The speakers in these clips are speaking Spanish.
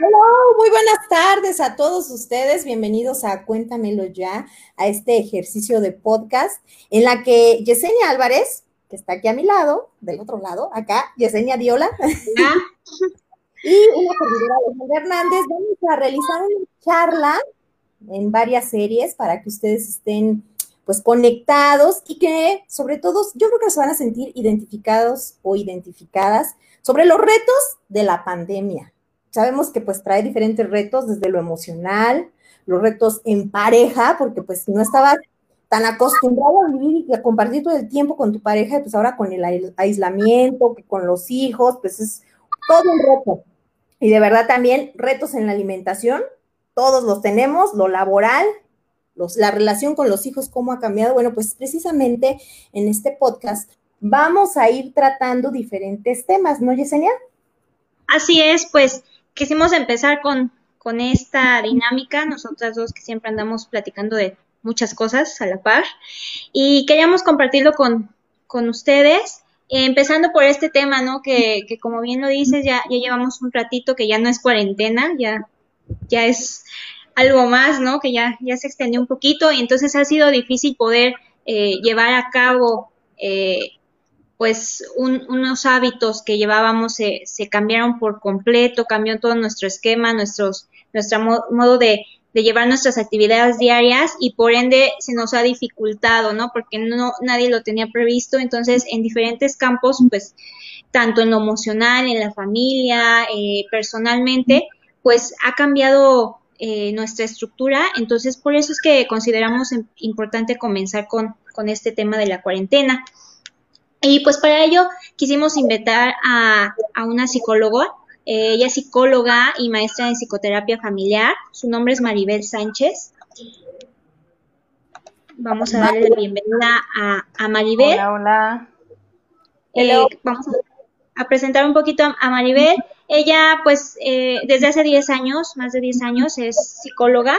Hola, muy buenas tardes a todos ustedes. Bienvenidos a Cuéntamelo ya, a este ejercicio de podcast en la que Yesenia Álvarez, que está aquí a mi lado, del otro lado, acá, Yesenia Diola, y una servidora Alejandra Hernández, vamos a realizar una charla en varias series para que ustedes estén pues conectados y que sobre todo yo creo que se van a sentir identificados o identificadas sobre los retos de la pandemia. Sabemos que pues trae diferentes retos desde lo emocional, los retos en pareja, porque pues no estabas tan acostumbrado a vivir y a compartir todo el tiempo con tu pareja, pues ahora con el aislamiento, con los hijos, pues es todo un reto. Y de verdad también retos en la alimentación, todos los tenemos, lo laboral, la relación con los hijos, cómo ha cambiado. Bueno, pues precisamente en este podcast vamos a ir tratando diferentes temas, ¿no, Yesenia? Así es, pues quisimos empezar con, con esta dinámica, nosotras dos que siempre andamos platicando de muchas cosas a la par, y queríamos compartirlo con, con ustedes, empezando por este tema, ¿no? Que, que como bien lo dices, ya, ya llevamos un ratito que ya no es cuarentena, ya, ya es algo más, ¿no? Que ya, ya se extendió un poquito y entonces ha sido difícil poder eh, llevar a cabo eh, pues unos hábitos que llevábamos se, se, cambiaron por completo, cambió todo nuestro esquema, nuestros, nuestro modo de, de, llevar nuestras actividades diarias y por ende se nos ha dificultado, ¿no? Porque no, nadie lo tenía previsto, entonces en diferentes campos, pues tanto en lo emocional, en la familia, eh, personalmente, pues ha cambiado eh, nuestra estructura. Entonces, por eso es que consideramos importante comenzar con, con este tema de la cuarentena. Y pues para ello quisimos invitar a, a una psicóloga. Eh, ella es psicóloga y maestra en psicoterapia familiar. Su nombre es Maribel Sánchez. Vamos a darle la bienvenida a, a Maribel. Hola, hola. Eh, vamos a, a, presentar un poquito a Maribel. Ella, pues, eh, desde hace 10 años, más de 10 años, es psicóloga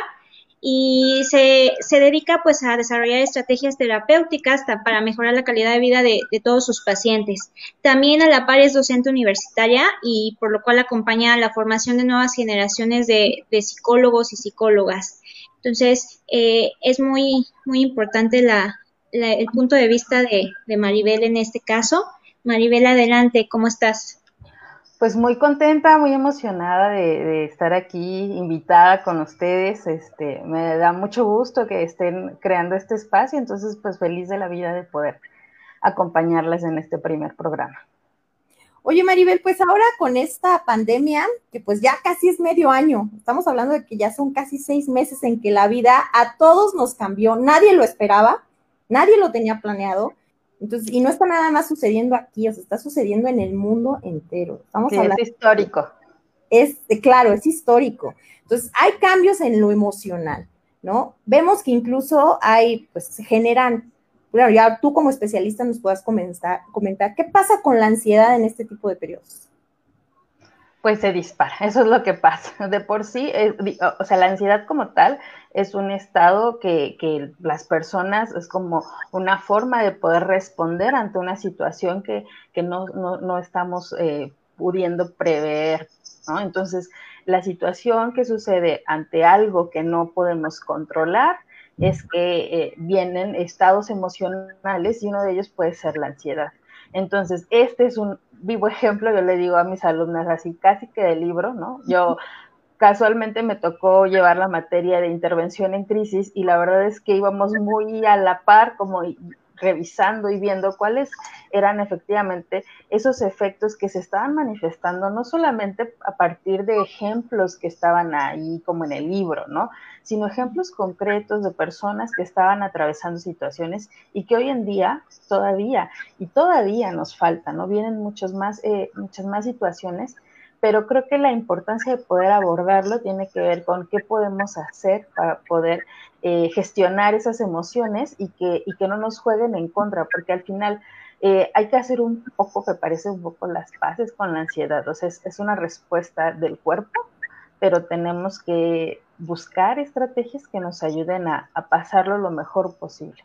y se, se, dedica, pues, a desarrollar estrategias terapéuticas para mejorar la calidad de vida de, todos sus pacientes. También a la par es docente universitaria y por lo cual acompaña la formación de nuevas generaciones de, de psicólogos y psicólogas. Entonces, eh, es muy, muy importante la, la, el punto de vista de, de Maribel en este caso. Maribel, adelante, ¿cómo estás? Pues muy contenta, muy emocionada de, estar aquí invitada con ustedes. Este, me da mucho gusto que estén creando este espacio, entonces pues feliz de la vida de poder acompañarles en este primer programa. Oye Maribel, pues ahora con esta pandemia, que pues ya casi es medio año, estamos hablando de que ya son casi seis meses en que la vida a todos nos cambió, nadie lo esperaba, nadie lo tenía planeado entonces, y no está nada más sucediendo aquí, o sea, está sucediendo en el mundo entero. Estamos sí, hablando, es histórico. Es, claro, es histórico. Entonces, hay cambios en lo emocional, ¿no? Vemos que incluso hay, pues, se generan, bueno, ya tú como especialista nos puedas comentar, comentar, ¿qué pasa con la ansiedad en este tipo de periodos? Pues se dispara, eso es lo que pasa. De por sí, es, o sea, la ansiedad como tal es un estado que, que, las personas es como una forma de poder responder ante una situación que, que no, no, no, estamos eh, pudiendo prever, ¿no? Entonces, la situación que sucede ante algo que no podemos controlar es que eh, vienen estados emocionales y uno de ellos puede ser la ansiedad. Entonces, este es un vivo ejemplo, yo le digo a mis alumnas así, casi que de libro, ¿no? Yo casualmente me tocó llevar la materia de intervención en crisis y la verdad es que íbamos muy a la par, como revisando y viendo cuáles eran efectivamente esos efectos que se estaban manifestando, no solamente a partir de ejemplos que estaban ahí como en el libro, ¿no? Sino ejemplos concretos de personas que estaban atravesando situaciones y que hoy en día todavía, y todavía nos falta, ¿no? Vienen muchos más, eh, muchas más situaciones pero creo que la importancia de poder abordarlo tiene que ver con qué podemos hacer para poder eh, gestionar esas emociones y que, y que no nos jueguen en contra, porque al final eh, hay que hacer un poco, que parece un poco las paces con la ansiedad, o sea, es, una respuesta del cuerpo, pero tenemos que buscar estrategias que nos ayuden a, a pasarlo lo mejor posible.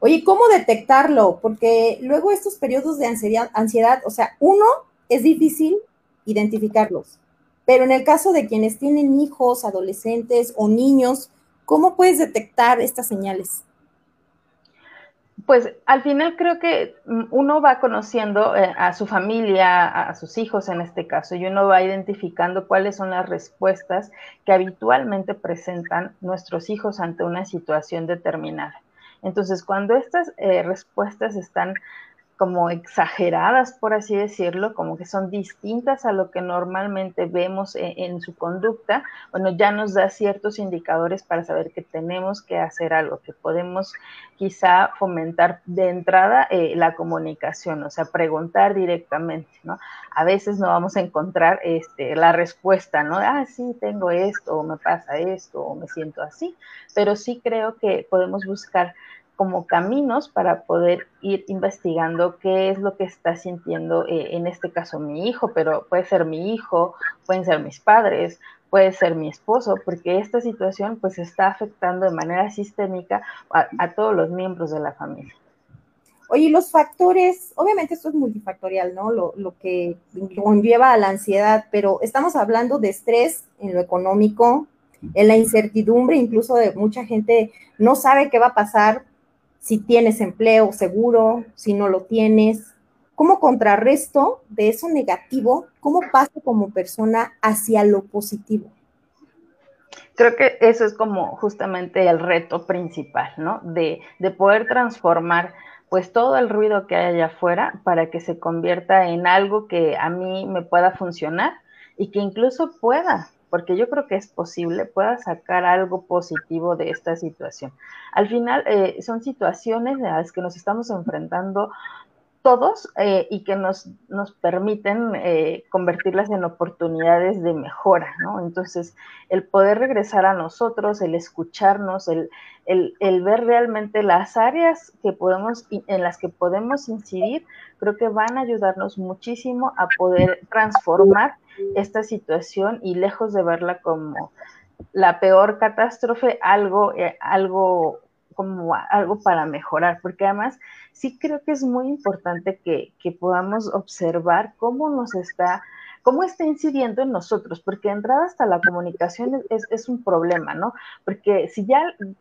Oye, ¿cómo detectarlo? Porque luego estos periodos de ansiedad, ansiedad, o sea, uno, es difícil identificarlos. Pero en el caso de quienes tienen hijos, adolescentes o niños, ¿cómo puedes detectar estas señales? Pues al final creo que mm, uno va conociendo eh, a su familia, a sus hijos en este caso, y uno va identificando cuáles son las respuestas que habitualmente presentan nuestros hijos ante una situación determinada. Entonces, cuando estas eh, respuestas están como exageradas, por así decirlo, como que son distintas a lo que normalmente vemos e-, en, su conducta, bueno, ya nos da ciertos indicadores para saber que tenemos que hacer algo, que podemos quizá fomentar de entrada eh, la comunicación, o sea, preguntar directamente, ¿no? A veces no vamos a encontrar este, la respuesta, ¿no? Ah, sí, tengo esto, o me pasa esto, o me siento así, pero sí creo que podemos buscar como caminos para poder ir investigando qué es lo que está sintiendo, eh, en este caso mi hijo, pero puede ser mi hijo, pueden ser mis padres, puede ser mi esposo, porque esta situación pues está afectando de manera sistémica a, todos los miembros de la familia. Oye, los factores, obviamente esto es multifactorial, ¿no? Lo, lo que conlleva a la ansiedad, pero estamos hablando de estrés en lo económico, en la incertidumbre, incluso de mucha gente no sabe qué va a pasar si tienes empleo seguro, si no lo tienes, cómo contrarresto de eso negativo, cómo paso como persona hacia lo positivo. Creo que eso es como justamente el reto principal, ¿no? De, de poder transformar pues todo el ruido que hay allá afuera para que se convierta en algo que a mí me pueda funcionar y que incluso pueda porque yo creo que es posible, pueda sacar algo positivo de esta situación. Al final, eh, son situaciones a las que nos estamos enfrentando todos eh, y que nos, nos permiten eh, convertirlas en oportunidades de mejora, ¿no? Entonces, el poder regresar a nosotros, el escucharnos, el, el, ver realmente las áreas que podemos, en las que podemos incidir, creo que van a ayudarnos muchísimo a poder transformar esta situación y lejos de verla como la peor catástrofe, algo, eh, algo como algo para mejorar, porque además sí creo que es muy importante que, que podamos observar cómo nos está cómo está incidiendo en nosotros, porque entrada hasta la comunicación es, es, un problema, ¿no? Porque si ya,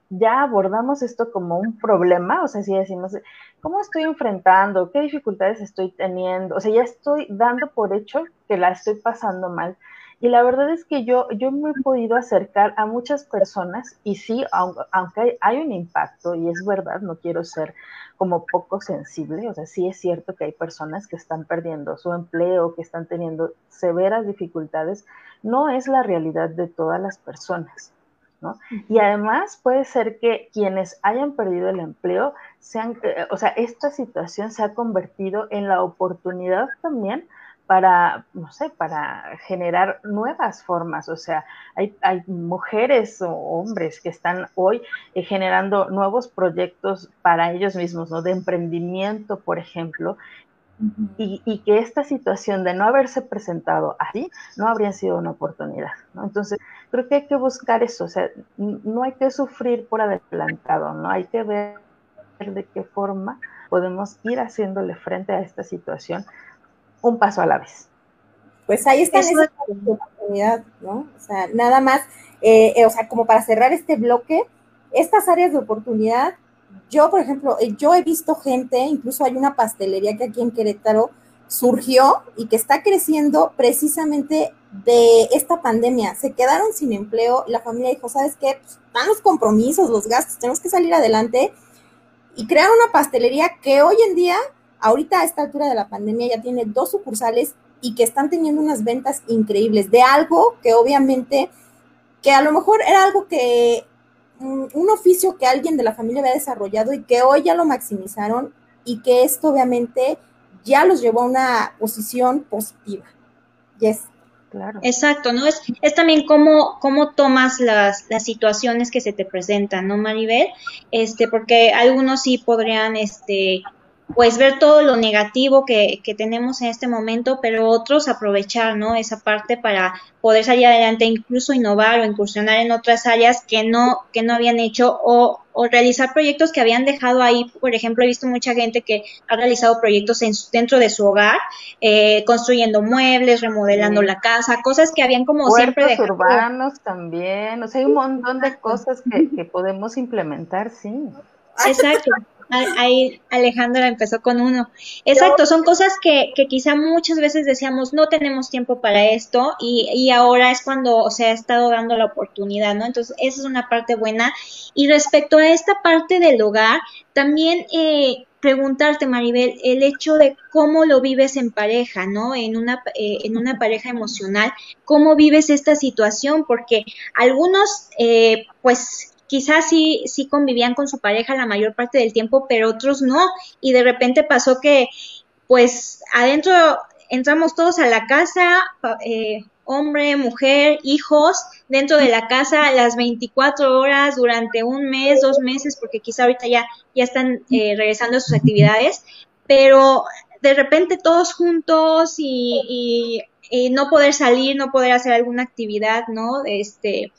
ya abordamos esto como un problema, o sea, si decimos, ¿cómo estoy enfrentando? ¿Qué dificultades estoy teniendo? O sea, ya estoy dando por hecho que la estoy pasando mal. Y la verdad es que yo, yo me he podido acercar a muchas personas y sí, aunque hay, hay un impacto, y es verdad, no quiero ser como poco sensible, o sea, sí es cierto que hay personas que están perdiendo su empleo, que están teniendo severas dificultades, no es la realidad de todas las personas. ¿no? Y además puede ser que quienes hayan perdido el empleo sean, eh, o sea, esta situación se ha convertido en la oportunidad también para, no sé, para generar nuevas formas. O sea, hay, hay mujeres o hombres que están hoy eh, generando nuevos proyectos para ellos mismos, ¿no? De emprendimiento, por ejemplo. y, y, que esta situación de no haberse presentado así no habría sido una oportunidad, ¿no? Entonces, creo que hay que buscar eso, o sea, no hay que sufrir por adelantado, ¿no? Hay que ver de qué forma podemos ir haciéndole frente a esta situación un paso a la vez. Pues ahí está esa oportunidad, ¿no? O sea, nada más, eh, eh, o sea, como para cerrar este bloque, estas áreas de oportunidad, yo, por ejemplo, eh, yo he visto gente, incluso hay una pastelería que aquí en Querétaro surgió y que está creciendo precisamente de esta pandemia. Se quedaron sin empleo, la familia dijo, ¿sabes qué? Pues, están los compromisos, los gastos, tenemos que salir adelante y crear una pastelería que hoy en día ahorita a esta altura de la pandemia ya tiene dos sucursales y que están teniendo unas ventas increíbles de algo que obviamente, que a lo mejor era algo que, mm, un oficio que alguien de la familia había desarrollado y que hoy ya lo maximizaron y que esto obviamente ya los llevó a una posición positiva. Yes. Claro. Exacto, ¿no? Es, es también cómo, cómo tomas las, las situaciones que se te presentan, ¿no, Maribel? Este, porque algunos sí podrían, este, pues ver todo lo negativo que, que, tenemos en este momento, pero otros aprovechar, ¿no? Esa parte para poder salir adelante, incluso innovar o incursionar en otras áreas que no, que no habían hecho o, o realizar proyectos que habían dejado ahí. Por ejemplo, he visto mucha gente que ha realizado proyectos en dentro de su hogar, eh, construyendo muebles, remodelando la casa, cosas que habían como siempre dejado. urbanos también, o sea, hay un montón de cosas que, que podemos implementar, sí. Exacto. Ahí Alejandra empezó con uno. Exacto, son cosas que, quizá muchas veces decíamos no tenemos tiempo para esto y, y ahora es cuando se ha estado dando la oportunidad, ¿no? Entonces, esa es una parte buena. Y respecto a esta parte del hogar, también eh, preguntarte, Maribel, el hecho de cómo lo vives en pareja, ¿no? En una, eh, en una pareja emocional, ¿cómo vives esta situación? Porque algunos, eh, pues, quizás sí, sí convivían con su pareja la mayor parte del tiempo, pero otros no. Y de repente pasó que, pues, adentro entramos todos a la casa, eh, hombre, mujer, hijos, dentro de la casa las 24 horas durante un mes, dos meses, porque quizá ahorita ya, ya están eh, regresando a sus actividades, pero de repente todos juntos y, y, y, no poder salir, no poder hacer alguna actividad, ¿no? Este,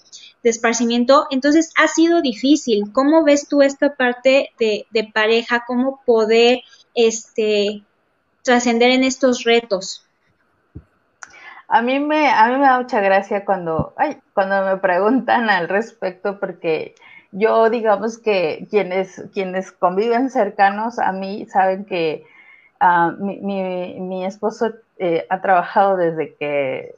de esparcimiento. Entonces, ha sido difícil. ¿Cómo ves tú esta parte de, pareja? ¿Cómo poder este, trascender en estos retos? A mí, me, a mí me da mucha gracia cuando, ay, cuando me preguntan al respecto, porque yo digamos que quienes, quienes conviven cercanos a mí saben que uh, mi, mi, mi, esposo eh, ha trabajado desde que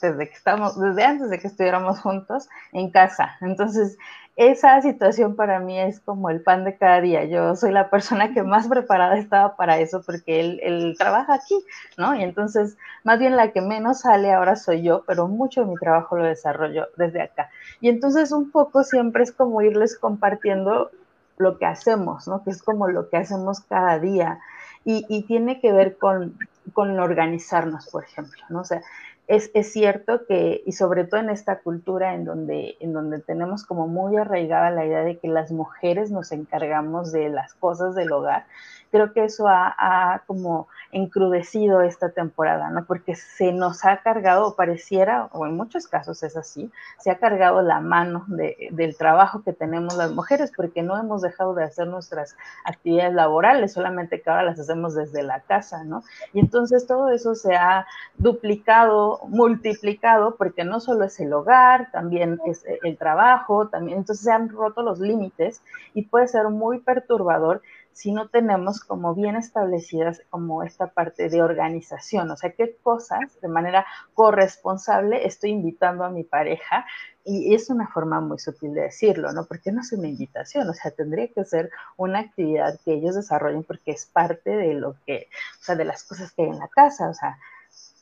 desde que estamos, desde antes de que estuviéramos juntos en casa. Entonces, esa situación para mí es como el pan de cada día. Yo soy la persona que más preparada estaba para eso porque él, él, trabaja aquí, ¿no? Y entonces, más bien la que menos sale ahora soy yo, pero mucho de mi trabajo lo desarrollo desde acá. Y entonces un poco siempre es como irles compartiendo lo que hacemos, ¿no? Que es como lo que hacemos cada día. Y, y tiene que ver con, con organizarnos, por ejemplo, ¿no? O sea, es, es, cierto que, y sobre todo en esta cultura en donde, en donde tenemos como muy arraigada la idea de que las mujeres nos encargamos de las cosas del hogar, creo que eso ha, como encrudecido esta temporada, ¿no? Porque se nos ha cargado, pareciera, o en muchos casos es así, se ha cargado la mano de, del trabajo que tenemos las mujeres, porque no hemos dejado de hacer nuestras actividades laborales, solamente que ahora las hacemos desde la casa, ¿no? Y entonces todo eso se ha duplicado, multiplicado, porque no solo es el hogar, también es el trabajo, también, entonces se han roto los límites y puede ser muy perturbador si no tenemos como bien establecidas como esta parte de organización, o sea, qué cosas de manera corresponsable estoy invitando a mi pareja y es una forma muy sutil de decirlo, ¿no? Porque no es una invitación, o sea, tendría que ser una actividad que ellos desarrollen porque es parte de lo que, o sea, de las cosas que hay en la casa, o sea,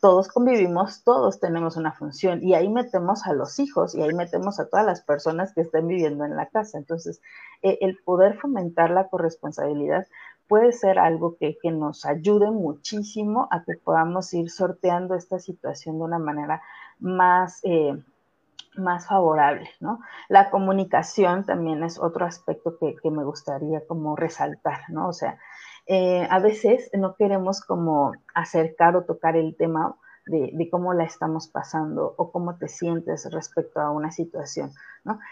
todos convivimos, todos tenemos una función y ahí metemos a los hijos y ahí metemos a todas las personas que estén viviendo en la casa. Entonces, eh, el poder fomentar la corresponsabilidad puede ser algo que, que, nos ayude muchísimo a que podamos ir sorteando esta situación de una manera más, eh, más favorable, ¿no? La comunicación también es otro aspecto que, que me gustaría como resaltar, ¿no? O sea, eh, a veces no queremos como acercar o tocar el tema de, cómo la estamos pasando o cómo te sientes respecto a una situación.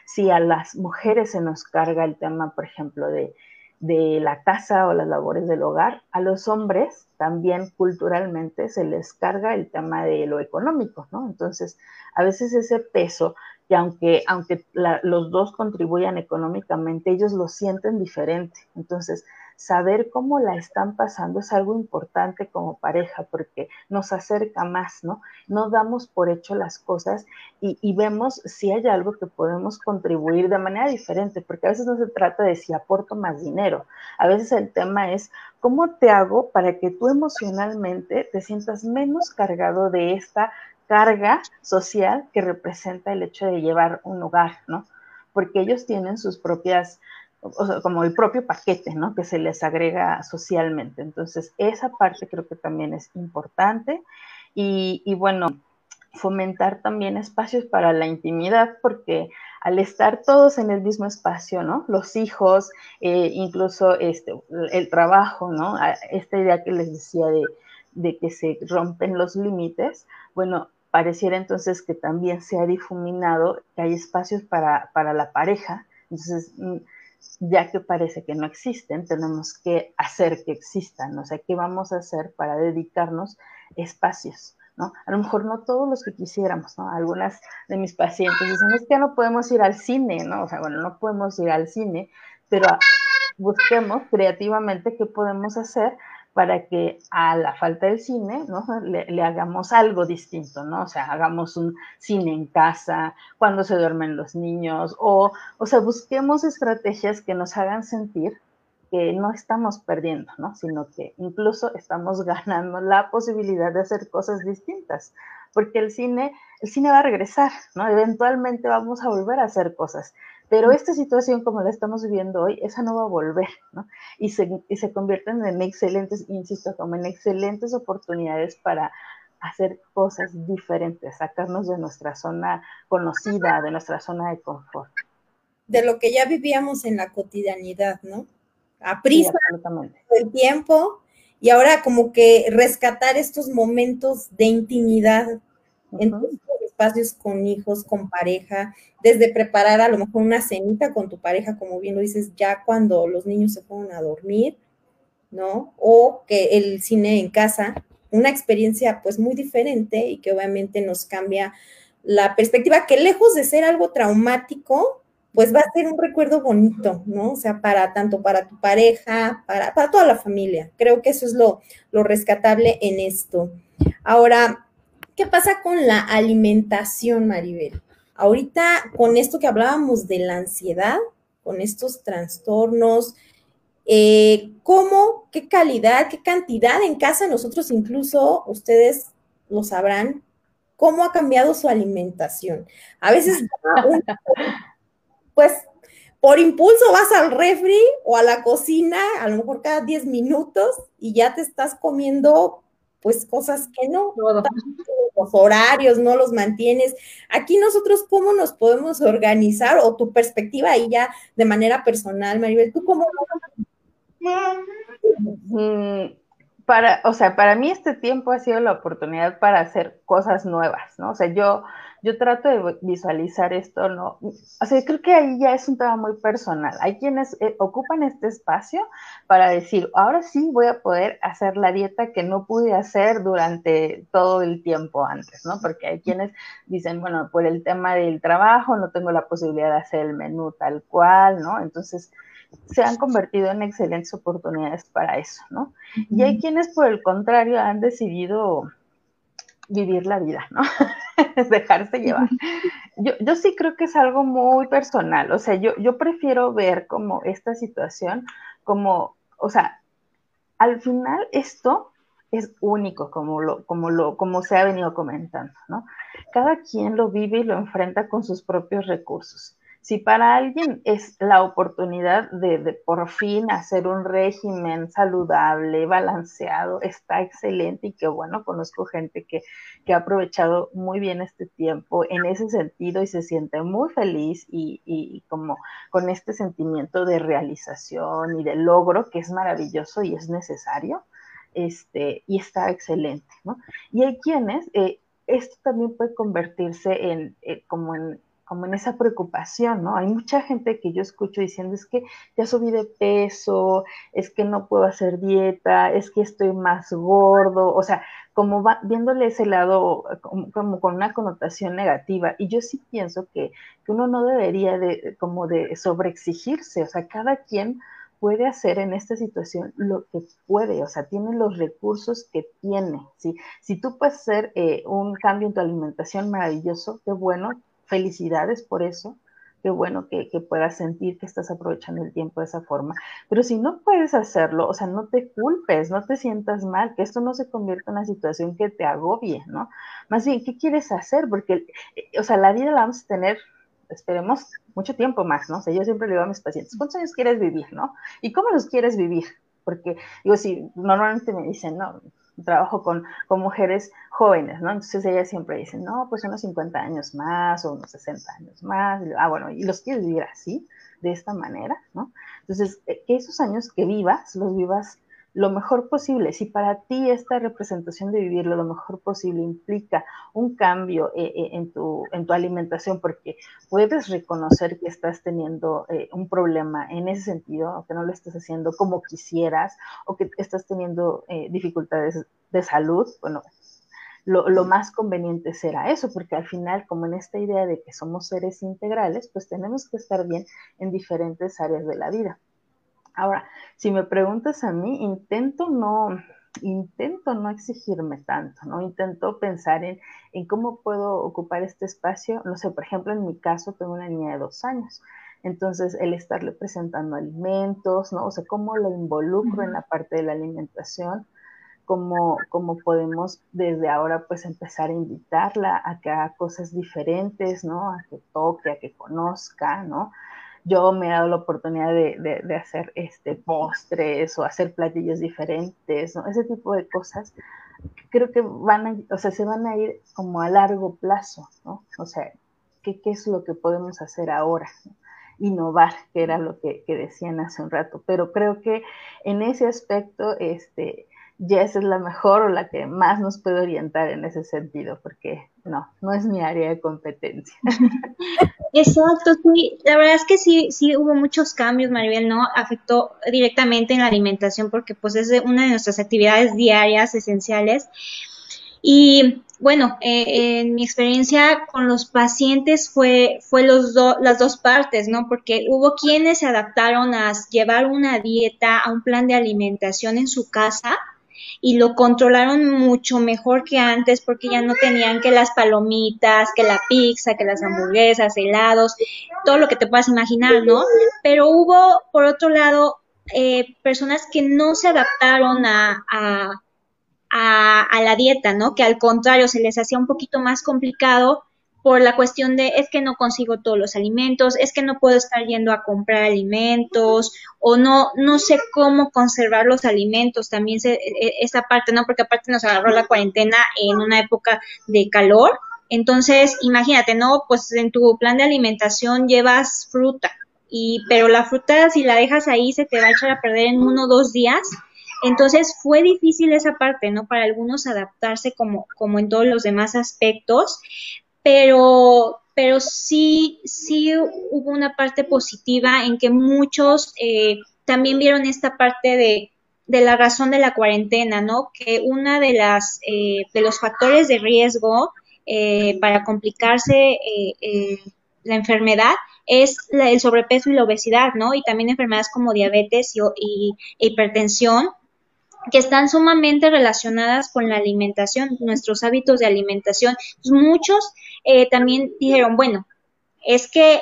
Si a las mujeres se nos carga el tema, por ejemplo, de, la casa o las labores del hogar, a los hombres también culturalmente se les carga el tema de lo económico. Entonces, a veces ese peso, que aunque, aunque los dos contribuyan económicamente, ellos lo sienten diferente. Entonces, saber cómo la están pasando es algo importante como pareja porque nos acerca más, ¿no? No damos por hecho las cosas y, y, vemos si hay algo que podemos contribuir de manera diferente, porque a veces no se trata de si aporto más dinero, a veces el tema es cómo te hago para que tú emocionalmente te sientas menos cargado de esta carga social que representa el hecho de llevar un hogar, ¿no? Porque ellos tienen sus propias o sea, como el propio paquete, ¿no? Que se les agrega socialmente. Entonces, esa parte creo que también es importante. Y, y bueno, fomentar también espacios para la intimidad, porque al estar todos en el mismo espacio, ¿no? Los hijos, eh, incluso este, el trabajo, ¿no? Esta idea que les decía de, de que se rompen los límites, bueno, pareciera entonces que también se ha difuminado que hay espacios para, para la pareja, entonces mm, ya que parece que no existen, tenemos que hacer que existan, o sea, ¿qué vamos a hacer para dedicarnos espacios? ¿no? A lo mejor no todos los que quisiéramos, ¿no? Algunas de mis pacientes dicen, es que no podemos ir al cine, ¿no? O sea, bueno, no podemos ir al cine, pero busquemos creativamente qué podemos hacer para que a la falta del cine, ¿no? Le, hagamos algo distinto, ¿no? O sea, hagamos un cine en casa, cuando se duermen los niños, o, o sea, busquemos estrategias que nos hagan sentir que no estamos perdiendo, ¿no? Sino que incluso estamos ganando la posibilidad de hacer cosas distintas, porque el cine, el cine va a regresar, ¿no? Eventualmente vamos a volver a hacer cosas. Pero esta situación como la estamos viviendo hoy, esa no va a volver, ¿no? Y se, y se convierten en excelentes, insisto, como en excelentes oportunidades para hacer cosas diferentes, sacarnos de nuestra zona conocida, de nuestra zona de confort. De lo que ya vivíamos en la cotidianidad, ¿no? A prisa, el tiempo, y ahora como que rescatar estos momentos de intimidad espacios con hijos, con pareja, desde preparar a lo mejor una cenita con tu pareja, como bien lo dices, ya cuando los niños se fueron a dormir, ¿no? O que el cine en casa, una experiencia pues muy diferente y que obviamente nos cambia la perspectiva, que lejos de ser algo traumático, pues va a ser un recuerdo bonito, ¿no? O sea, para tanto para tu pareja, para, para toda la familia. Creo que eso es lo, lo rescatable en esto. Ahora, ¿Qué pasa con la alimentación, Maribel? Ahorita, con esto que hablábamos de la ansiedad, con estos trastornos, eh, ¿cómo, qué calidad, qué cantidad en casa nosotros incluso, ustedes lo sabrán, cómo ha cambiado su alimentación? A veces, pues, por impulso vas al refri o a la cocina, a lo mejor cada 10 minutos, y ya te estás comiendo, pues, cosas que no los horarios, no los mantienes. Aquí nosotros, ¿cómo nos podemos organizar? O tu perspectiva ahí ya de manera personal, Maribel, ¿tú cómo? Mm, para, o sea, para mí este tiempo ha sido la oportunidad para hacer cosas nuevas, ¿no? O sea, yo yo trato de visualizar esto, ¿no? O sea, creo que ahí ya es un tema muy personal. Hay quienes eh, ocupan este espacio para decir, ahora sí voy a poder hacer la dieta que no pude hacer durante todo el tiempo antes, ¿no? Porque hay quienes dicen, bueno, por el tema del trabajo no tengo la posibilidad de hacer el menú tal cual, ¿no? Entonces, se han convertido en excelentes oportunidades para eso, ¿no? Y hay quienes, por el contrario, han decidido vivir la vida, ¿no? Dejarse llevar. Yo, yo sí creo que es algo muy personal, o sea, yo, yo prefiero ver como esta situación como, o sea, al final esto es único, como, lo, como, lo, como se ha venido comentando, ¿no? Cada quien lo vive y lo enfrenta con sus propios recursos. Si para alguien es la oportunidad de, por fin hacer un régimen saludable, balanceado, está excelente y que bueno, conozco gente que, ha aprovechado muy bien este tiempo en ese sentido y se siente muy feliz y, y como con este sentimiento de realización y de logro que es maravilloso y es necesario. Este, y está excelente, ¿no? Y hay quienes, eh, esto también puede convertirse en, eh, como en, como en esa preocupación, ¿no? Hay mucha gente que yo escucho diciendo, es que ya subí de peso, es que no puedo hacer dieta, es que estoy más gordo, o sea, como va, viéndole ese lado como, con una connotación negativa. Y yo sí pienso que, que uno no debería de, como de sobreexigirse, o sea, cada quien puede hacer en esta situación lo que puede, o sea, tiene los recursos que tiene, ¿sí? Si tú puedes hacer eh, un cambio en tu alimentación maravilloso, qué bueno, felicidades por eso. Qué bueno que, puedas sentir que estás aprovechando el tiempo de esa forma. Pero si no puedes hacerlo, o sea, no te culpes, no te sientas mal, que esto no se convierta en una situación que te agobie, ¿no? Más bien, ¿qué quieres hacer? Porque, eh, o sea, la vida la vamos a tener esperemos mucho tiempo más, ¿no? O yo siempre le digo a mis pacientes, ¿cuántos años quieres vivir, no? ¿Y cómo los quieres vivir? Porque, digo, si normalmente me dicen, no, trabajo con, con mujeres jóvenes, ¿no? Entonces ellas siempre dicen, no, pues unos 50 años más o unos 60 años más. ah, bueno, ¿y los quieres vivir así, de esta manera, ¿no? Entonces, eh, que esos años que vivas, los vivas lo mejor posible. Si para ti esta representación de vivirlo lo mejor posible implica un cambio eh, eh, en, tu, en tu alimentación, porque puedes reconocer que estás teniendo eh, un problema en ese sentido, o que no lo estás haciendo como quisieras, o que estás teniendo dificultades de salud, bueno, lo, lo, más conveniente será eso, porque al final, como en esta idea de que somos seres integrales, pues tenemos que estar bien en diferentes áreas de la vida. Ahora, si me preguntas a mí, intento no, intento no exigirme tanto, ¿no? Intento pensar en, en cómo puedo ocupar este espacio. No sé, por ejemplo, en mi caso tengo una niña de dos años. Entonces, el estarle presentando alimentos, ¿no? O sea, cómo lo involucro en la parte de la alimentación, cómo, cómo podemos desde ahora pues empezar a invitarla a que haga cosas diferentes, ¿no? A que toque, a que conozca, ¿no? Yo me he dado la oportunidad de, hacer este, postres o hacer platillos diferentes, ¿no? Ese tipo de cosas creo que van a, o sea, se van a ir como a largo plazo, ¿no? O sea, ¿qué, qué es lo que podemos hacer ahora? Innovar, que era lo que, que, decían hace un rato. Pero creo que en ese aspecto, este, Jess es la mejor o la que más nos puede orientar en ese sentido, porque no, no es mi área de competencia. Exacto, sí, la verdad es que sí, sí hubo muchos cambios, Maribel, ¿no? Afectó directamente en la alimentación porque pues es una de nuestras actividades diarias esenciales. Y bueno, eh, en mi experiencia con los pacientes fue, fue los las dos partes, ¿no? Porque hubo quienes se adaptaron a llevar una dieta, a un plan de alimentación en su casa, y lo controlaron mucho mejor que antes porque ya no tenían que las palomitas, que la pizza, que las hamburguesas, helados, todo lo que te puedas imaginar, ¿no? Pero hubo, por otro lado, eh, personas que no se adaptaron a, a, a, a la dieta, ¿no? Que al contrario se les hacía un poquito más complicado por la cuestión de es que no consigo todos los alimentos, es que no puedo estar yendo a comprar alimentos o no no sé cómo conservar los alimentos, también se, e, e, esa parte, ¿no? Porque aparte nos agarró la cuarentena en una época de calor. Entonces, imagínate, ¿no? Pues en tu plan de alimentación llevas fruta y pero la fruta si la dejas ahí se te va a echar a perder en uno o dos días. Entonces fue difícil esa parte, ¿no? Para algunos adaptarse como, como en todos los demás aspectos, pero, pero sí, sí hubo una parte positiva en que muchos eh, también vieron esta parte de, de, la razón de la cuarentena, ¿no? Que una de las eh, de los factores de riesgo eh, para complicarse la enfermedad es el sobrepeso y la obesidad, ¿no? Y también enfermedades como diabetes y, y hipertensión que están sumamente relacionadas con la alimentación, nuestros hábitos de alimentación. muchos eh, también dijeron, bueno, es que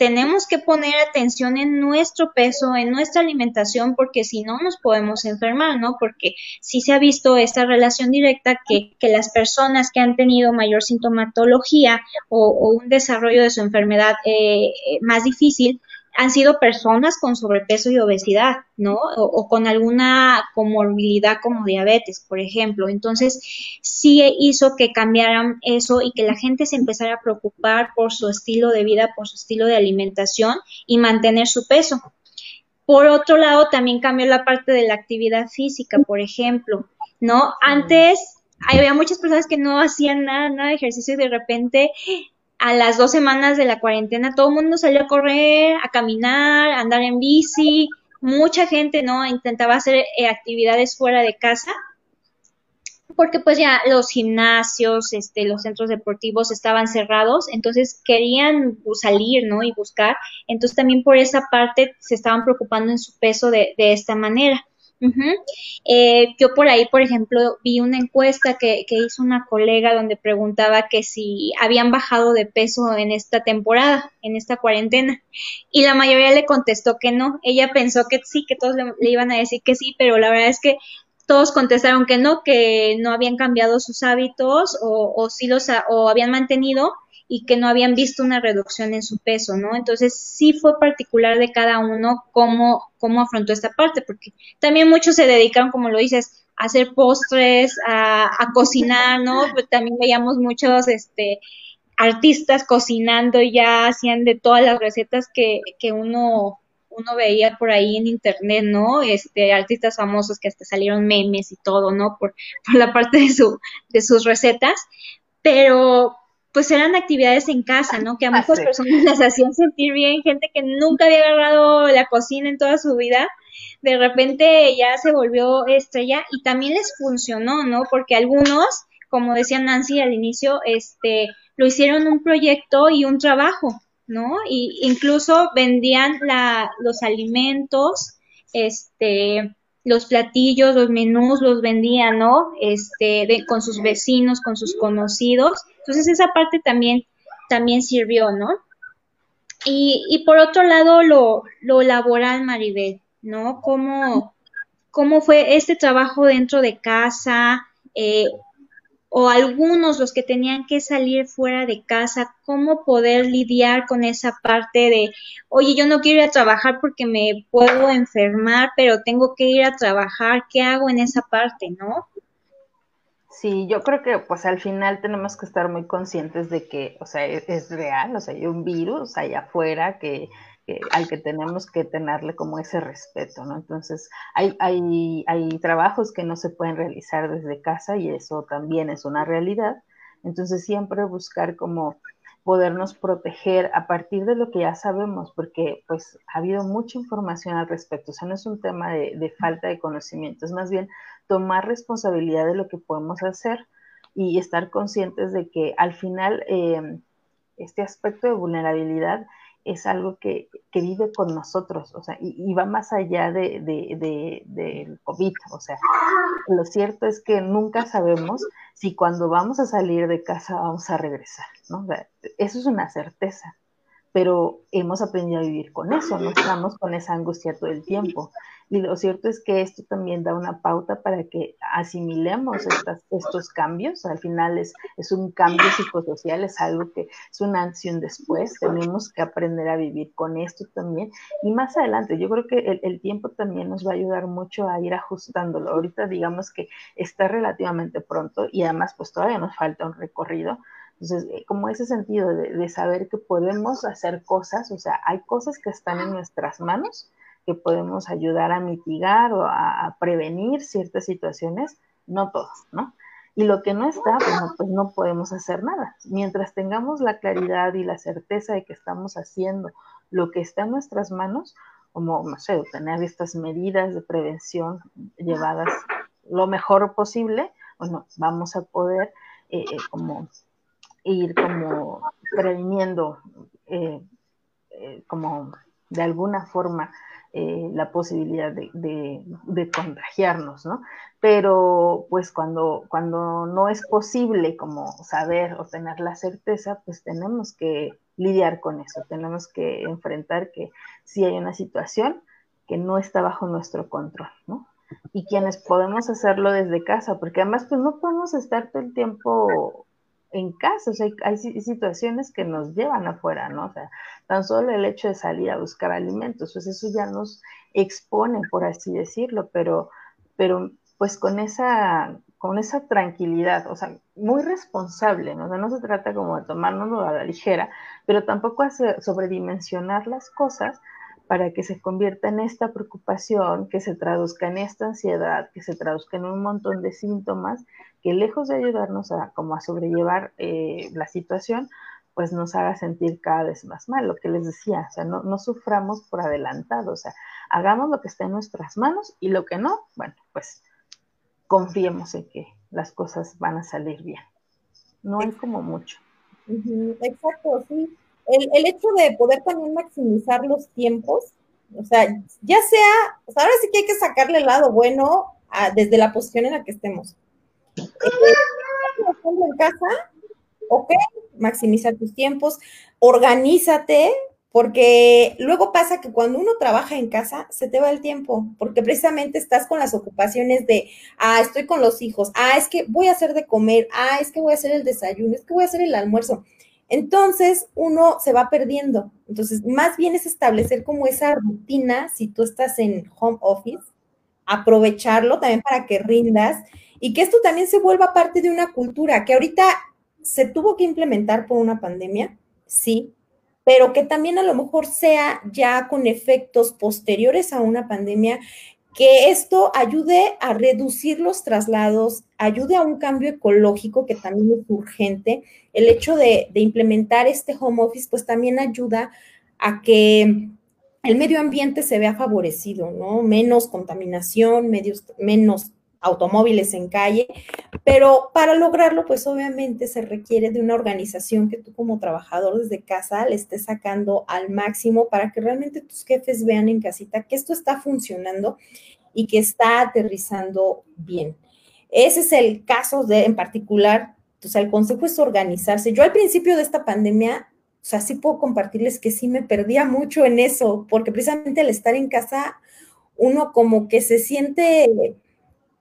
tenemos que poner atención en nuestro peso, en nuestra alimentación, porque si no nos podemos enfermar, ¿no? Porque sí se ha visto esta relación directa que, que las personas que han tenido mayor sintomatología o, un desarrollo de su enfermedad eh, eh más difícil, han sido personas con sobrepeso y obesidad, ¿no? O, con alguna comorbilidad como diabetes, por ejemplo. Entonces, sí hizo que cambiaran eso y que la gente se empezara a preocupar por su estilo de vida, por su estilo de alimentación y mantener su peso. Por otro lado, también cambió la parte de la actividad física, por ejemplo, ¿no? Antes había muchas personas que no hacían nada, nada de ejercicio y de repente a las dos semanas de la cuarentena todo el mundo salió a correr, a caminar, a andar en bici, mucha gente no intentaba hacer eh, actividades fuera de casa porque pues ya los gimnasios, este, los centros deportivos estaban cerrados, entonces querían salir, ¿no? Y buscar, entonces también por esa parte se estaban preocupando en su peso de, de esta manera. Eh, yo por ahí, por ejemplo, vi una encuesta que, que, hizo una colega donde preguntaba que si habían bajado de peso en esta temporada, en esta cuarentena, y la mayoría le contestó que no. Ella pensó que sí, que todos le, iban a decir que sí, pero la verdad es que todos contestaron que no, que no habían cambiado sus hábitos o, o sí los o habían mantenido y que no habían visto una reducción en su peso, ¿no? Entonces sí fue particular de cada uno cómo, cómo afrontó esta parte, porque también muchos se dedicaron, como lo dices, hacer postres, a, cocinar, ¿no? Pues también veíamos muchos, este, artistas cocinando ya hacían de todas las recetas que, que uno uno veía por ahí en internet, ¿no? Este, artistas famosos que hasta salieron memes y todo, ¿no? Por, por la parte de, su, de sus recetas, pero pues eran actividades en casa, ¿no? Que a muchas personas las hacían sentir bien, gente que nunca había agarrado la cocina en toda su vida, de repente ya se volvió estrella y también les funcionó, ¿no? Porque algunos, como decía Nancy al inicio, este, lo hicieron un proyecto y un trabajo, ¿no? Y incluso vendían la, los alimentos, este, los platillos, los menús los vendían, ¿no? Este, con sus vecinos, con sus conocidos. Entonces esa parte también, también sirvió, ¿no? Y, y por otro lado, lo, lo laboral, Maribel, ¿no? ¿Cómo, cómo fue este trabajo dentro de casa? Eh, o algunos los que tenían que salir fuera de casa, cómo poder lidiar con esa parte de, oye, yo no quiero ir a trabajar porque me puedo enfermar, pero tengo que ir a trabajar, ¿qué hago en esa parte, no? Sí, yo creo que pues al final tenemos que estar muy conscientes de que, o sea, es, es real, o sea, hay un virus allá afuera que al que tenemos que tenerle como ese respeto, ¿no? Entonces, hay, hay, trabajos que no se pueden realizar desde casa y eso también es una realidad. Entonces, siempre buscar como podernos proteger a partir de lo que ya sabemos, porque pues ha habido mucha información al respecto. O sea, no es un tema de, falta de conocimiento, es más bien tomar responsabilidad de lo que podemos hacer y estar conscientes de que al final eh, este aspecto de vulnerabilidad es algo que, vive con nosotros, o sea, y, va más allá de, del COVID, o sea, lo cierto es que nunca sabemos si cuando vamos a salir de casa vamos a regresar, ¿no? eso es una certeza, pero hemos aprendido a vivir con eso, no estamos con esa angustia todo el tiempo. Y lo cierto es que esto también da una pauta para que asimilemos estos cambios. Al final es, es un cambio psicosocial, es algo que es un antes y un después. Tenemos que aprender a vivir con esto también. Y más adelante, yo creo que el, el tiempo también nos va a ayudar mucho a ir ajustándolo. Ahorita digamos que está relativamente pronto y además pues todavía nos falta un recorrido. Entonces, eh, como ese sentido de, de, saber que podemos hacer cosas, o sea, hay cosas que están en nuestras manos que podemos ayudar a mitigar o a, prevenir ciertas situaciones, no todas, ¿no? Y lo que no está, pues no, pues no podemos hacer nada. Mientras tengamos la claridad y la certeza de que estamos haciendo lo que está en nuestras manos, como, no sé, tener estas medidas de prevención llevadas lo mejor posible, bueno, vamos a poder eh, eh, como ir como previniendo eh, como de alguna forma eh, la posibilidad de, contagiarnos, ¿no? Pero pues cuando, cuando no es posible como saber o tener la certeza, pues tenemos que lidiar con eso, tenemos que enfrentar que si hay una situación que no está bajo nuestro control, ¿no? Y quienes podemos hacerlo desde casa, porque además pues no podemos estar todo el tiempo en casa, o sea, hay, situaciones que nos llevan afuera, ¿no? O sea, tan solo el hecho de salir a buscar alimentos, pues eso ya nos expone, por así decirlo, pero, pero pues con esa, con esa tranquilidad, o sea, muy responsable, ¿no? O sea, no se trata como de tomárnoslo a la ligera, pero tampoco hace sobredimensionar las cosas para que se convierta en esta preocupación, que se traduzca en esta ansiedad, que se traduzca en un montón de síntomas que lejos de ayudarnos a, como a sobrellevar eh, la situación, pues nos haga sentir cada vez más mal, lo que les decía, o sea, no, suframos por adelantado, o sea, hagamos lo que esté en nuestras manos y lo que no, bueno, pues confiemos en que las cosas van a salir bien. No hay como mucho. Exacto, sí el, hecho de poder también maximizar los tiempos, o sea, ya sea, ahora sí que hay que sacarle el lado bueno desde la posición en la que estemos. Eh, en casa, ok, maximiza tus tiempos, organízate, porque luego pasa que cuando uno trabaja en casa, se te va el tiempo, porque precisamente estás con las ocupaciones de, ah, estoy con los hijos, ah, es que voy a hacer de comer, ah, es que voy a hacer el desayuno, es que voy a hacer el almuerzo. Entonces, uno se va perdiendo. Entonces, más bien es establecer como esa rutina, si tú estás en home office, aprovecharlo también para que rindas y que esto también se vuelva parte de una cultura que ahorita se tuvo que implementar por una pandemia, sí, pero que también a lo mejor sea ya con efectos posteriores a una pandemia, que esto ayude a reducir los traslados, ayude a un cambio ecológico que también es urgente. El hecho de, implementar este home office, pues también ayuda a que el medio ambiente se vea favorecido, ¿no? Menos contaminación, medios, menos automóviles en calle, pero para lograrlo, pues obviamente se requiere de una organización que tú como trabajador desde casa le estés sacando al máximo para que realmente tus jefes vean en casita que esto está funcionando y que está aterrizando bien. Ese es el caso de, en particular, o el consejo es organizarse. Yo al principio de esta pandemia, o sea, sí puedo compartirles que sí me perdía mucho en eso, porque precisamente al estar en casa, uno como que se siente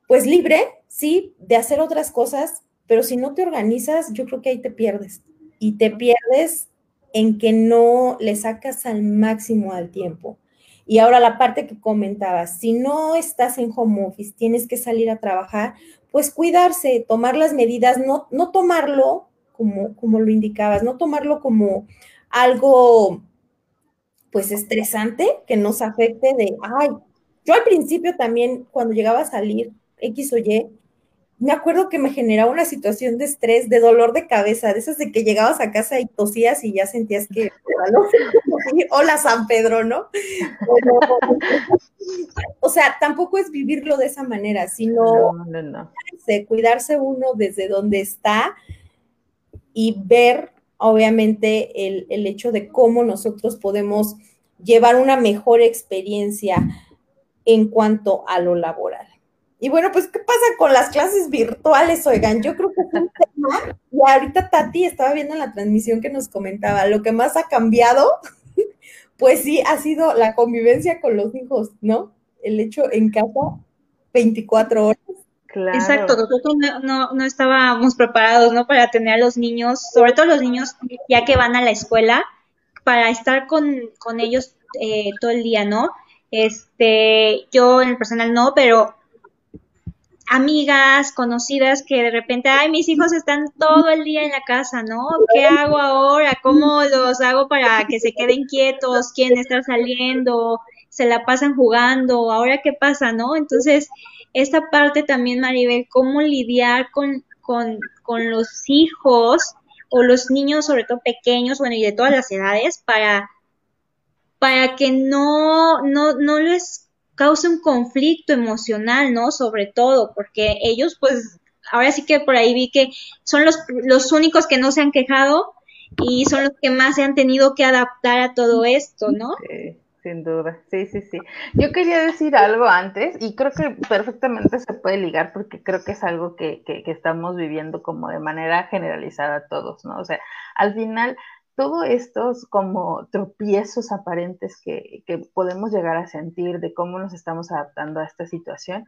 pues libre, sí, de hacer otras cosas, pero si no te organizas, yo creo que ahí te pierdes. Y te pierdes en que no le sacas al máximo al tiempo. Y ahora la parte que comentabas, si no estás en home office, tienes que salir a trabajar, pues cuidarse, tomar las medidas, no, no tomarlo como, como lo indicabas, no tomarlo como algo pues estresante que nos afecte de, ay, yo al principio también cuando llegaba a salir X o Y, me acuerdo que me generaba una situación de estrés, de dolor de cabeza, de esas de que llegabas a casa y tosías y ya sentías que, hola San Pedro, ¿no? o sea, tampoco es vivirlo de esa manera, sino cuidarse uno desde donde está y ver, obviamente, el, el hecho de cómo nosotros podemos llevar una mejor experiencia en cuanto a lo laboral. Y bueno, pues, ¿qué pasa con las clases virtuales? Oigan, yo creo que es un tema, y ahorita Tati estaba viendo en la transmisión que nos comentaba, lo que más ha cambiado, pues sí, ha sido la convivencia con los hijos, ¿no? El hecho en casa 24 horas. Exacto, nosotros no, no, estábamos preparados, ¿no? Para tener a los niños, sobre todo los niños ya que van a la escuela, para estar con, con ellos eh, todo el día, ¿no? Este, yo en el personal no, pero amigas, conocidas que de repente, ay, mis hijos están todo el día en la casa, ¿no? ¿Qué hago ahora? ¿Cómo los hago para que se queden quietos? ¿Quién está saliendo? ¿Se la pasan jugando? ¿Ahora qué pasa, no? Entonces, esta parte también, Maribel, cómo lidiar con, con, con los hijos o los niños, sobre todo pequeños, bueno, y de todas las edades, para, para que no, no, no les causa un conflicto emocional, ¿no? Sobre todo, porque ellos, pues, ahora sí que por ahí vi que son los, los únicos que no se han quejado y son los que más se han tenido que adaptar a todo esto, ¿no? Sí, sin duda, sí, sí, sí. Yo quería decir algo antes y creo que perfectamente se puede ligar porque creo que es algo que, que, que estamos viviendo como de manera generalizada todos, ¿no? O sea, al final todos estos como tropiezos aparentes que, podemos llegar a sentir de cómo nos estamos adaptando a esta situación,